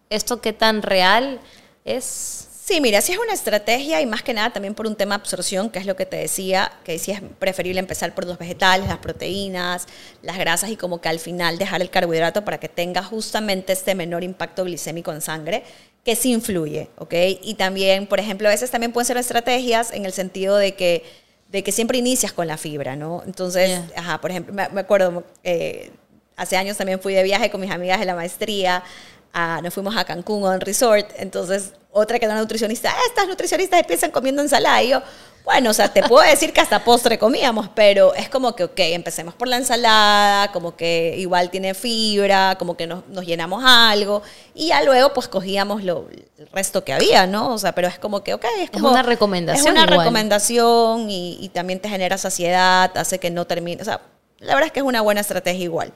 ¿Esto qué tan real es? Sí, mira, sí es una estrategia y más que nada también por un tema de absorción, que es lo que te decía, que sí es preferible empezar por los vegetales, las proteínas, las grasas y como que al final dejar el carbohidrato para que tenga justamente este menor impacto glicémico en sangre, que sí influye, ¿ok? Y también, por ejemplo, a veces también pueden ser estrategias en el sentido de que, de que siempre inicias con la fibra, ¿no? Entonces, Yeah. ajá, por ejemplo, me, me acuerdo, eh, hace años también fui de viaje con mis amigas de la maestría, a- nos fuimos a Cancún a un resort, entonces otra que era una nutricionista, "Ah, estas nutricionistas empiezan comiendo ensalada, y yo, bueno, o sea, te puedo decir que hasta postre comíamos, pero es como que, ok, empecemos por la ensalada, como que igual tiene fibra, como que nos, nos llenamos algo, y ya luego pues cogíamos lo, el resto que había, ¿no? O sea, pero es como que, ok, es como... una recomendación Es una igual. recomendación y, y también te genera saciedad, hace que no termine, o sea, la verdad es que es una buena estrategia igual.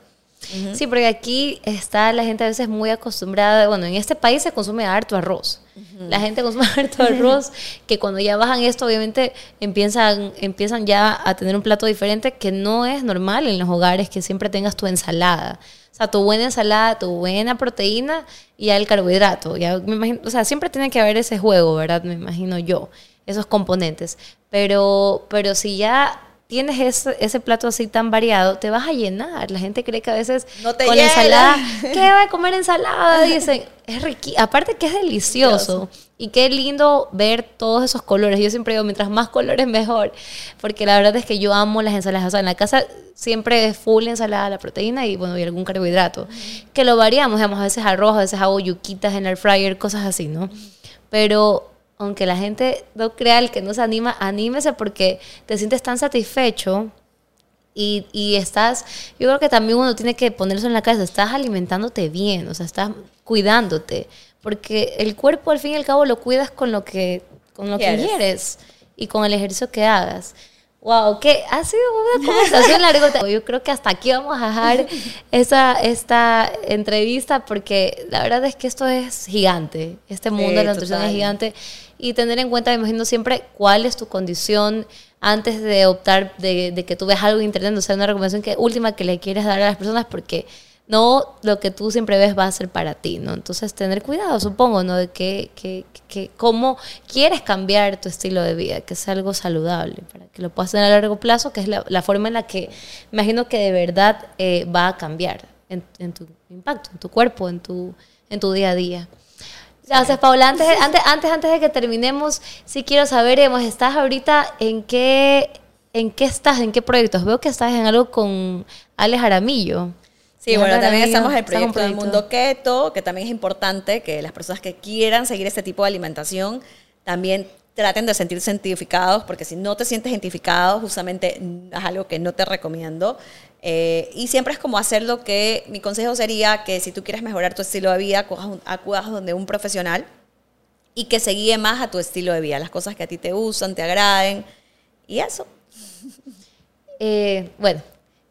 Sí, porque aquí está la gente a veces muy acostumbrada, bueno, en este país se consume harto arroz. La gente consume harto arroz, que cuando ya bajan esto, obviamente empiezan, empiezan ya a tener un plato diferente que no es normal en los hogares que siempre tengas tu ensalada. O sea, tu buena ensalada, tu buena proteína y ya el carbohidrato. Ya me imagino, o sea, siempre tiene que haber ese juego, ¿verdad? Me imagino yo, esos componentes. Pero, pero si ya tienes ese, ese plato así tan variado, te vas a llenar. La gente cree que a veces No te con llena. ensalada, ¿qué va a comer ensalada? Dicen, es riqui, aparte que es delicioso. Y qué lindo ver todos esos colores. Yo siempre digo, mientras más colores mejor. Porque la verdad es que yo amo las ensaladas. O sea, en la casa siempre es full ensalada, la proteína y bueno, y algún carbohidrato. Que lo variamos, digamos, a veces arroz, a veces hago yuquitas en el fryer, cosas así, ¿no? Pero aunque la gente no crea el que no se anima, anímese porque te sientes tan satisfecho y, y estás, yo creo que también uno tiene que ponerse en la cabeza, estás alimentándote bien, o sea, estás cuidándote, porque el cuerpo al fin y al cabo lo cuidas con lo que, con lo que Quieres. quieres y con el ejercicio que hagas. Wow, que ha sido una conversación largota. Yo creo que hasta aquí vamos a dejar esa, esta entrevista porque la verdad es que esto es gigante. Este mundo Sí, de la nutrición total. es gigante. Y tener en cuenta, me imagino siempre, cuál es tu condición antes de optar de, que tú veas algo en internet. O sea, una recomendación que, última que le quieres dar a las personas porque no lo que tú siempre ves va a ser para ti, ¿no? Entonces, tener cuidado, supongo, ¿no? De que, que, que cómo quieres cambiar tu estilo de vida, que sea algo saludable, para que lo puedas tener a largo plazo, que es la, la forma en la que me imagino que de verdad eh, va a cambiar en, en tu impacto, en tu cuerpo, en tu, en tu día a día. Gracias, Paula. Antes, antes, antes, antes de que terminemos, sí quiero saber, ¿estás ahorita en qué, en qué estás, en qué proyectos? Veo que estás en algo con Alex Aramillo. Sí, bueno, también estamos en el un proyecto del mundo keto, que también es importante que las personas que quieran seguir este tipo de alimentación también traten de sentirse identificados, porque si no te sientes identificado, justamente es algo que no te recomiendo. Eh, y siempre es como hacer lo que, mi consejo sería que si tú quieres mejorar tu estilo de vida, acudas, donde un profesional y que se guíe más a tu estilo de vida, las cosas que a ti te gustan, te agraden, y eso. Eh, bueno,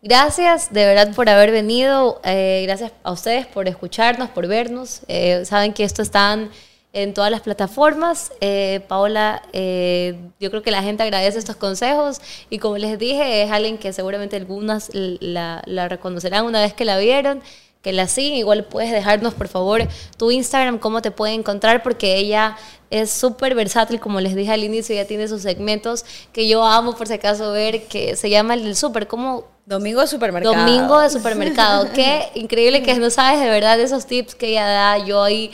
gracias de verdad por haber venido. eh, gracias a ustedes por escucharnos, por vernos. Eh, saben que esto está en todas las plataformas. Eh, Paola, eh, yo creo que la gente agradece estos consejos y como les dije, es alguien que seguramente algunas la, la reconocerán una vez que la vieron que la siguen. Igual puedes dejarnos, por favor, tu Instagram, cómo te pueden encontrar, porque ella es súper versátil, como les dije al inicio, ella tiene sus segmentos que yo amo, por si acaso, ver, que se llama el del súper, como Domingo de supermercado. Domingo de supermercado. Qué increíble que no sabes de verdad esos tips que ella da. Yo ahí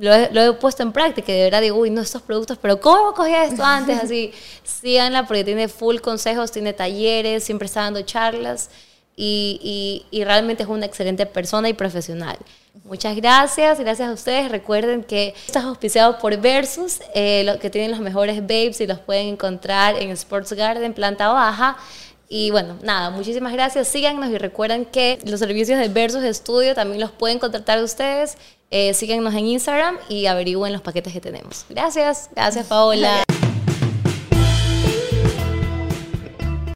lo he, lo he puesto en práctica y de verdad digo, uy, no estos productos, pero ¿cómo cogía esto antes? Así, síganla porque tiene full consejos, tiene talleres, siempre está dando charlas y, y- y realmente es una excelente persona y profesional. Muchas gracias, gracias a ustedes. Recuerden que estás auspiciado por Versus, eh, lo, que tienen los mejores babes y los pueden encontrar en Sports Garden, planta baja. Y bueno, nada, muchísimas gracias. Síganos y recuerden que los servicios de Versus Studio también los pueden contratar ustedes. Eh, síganos en Instagram y averigüen los paquetes que tenemos. Gracias, gracias Paola.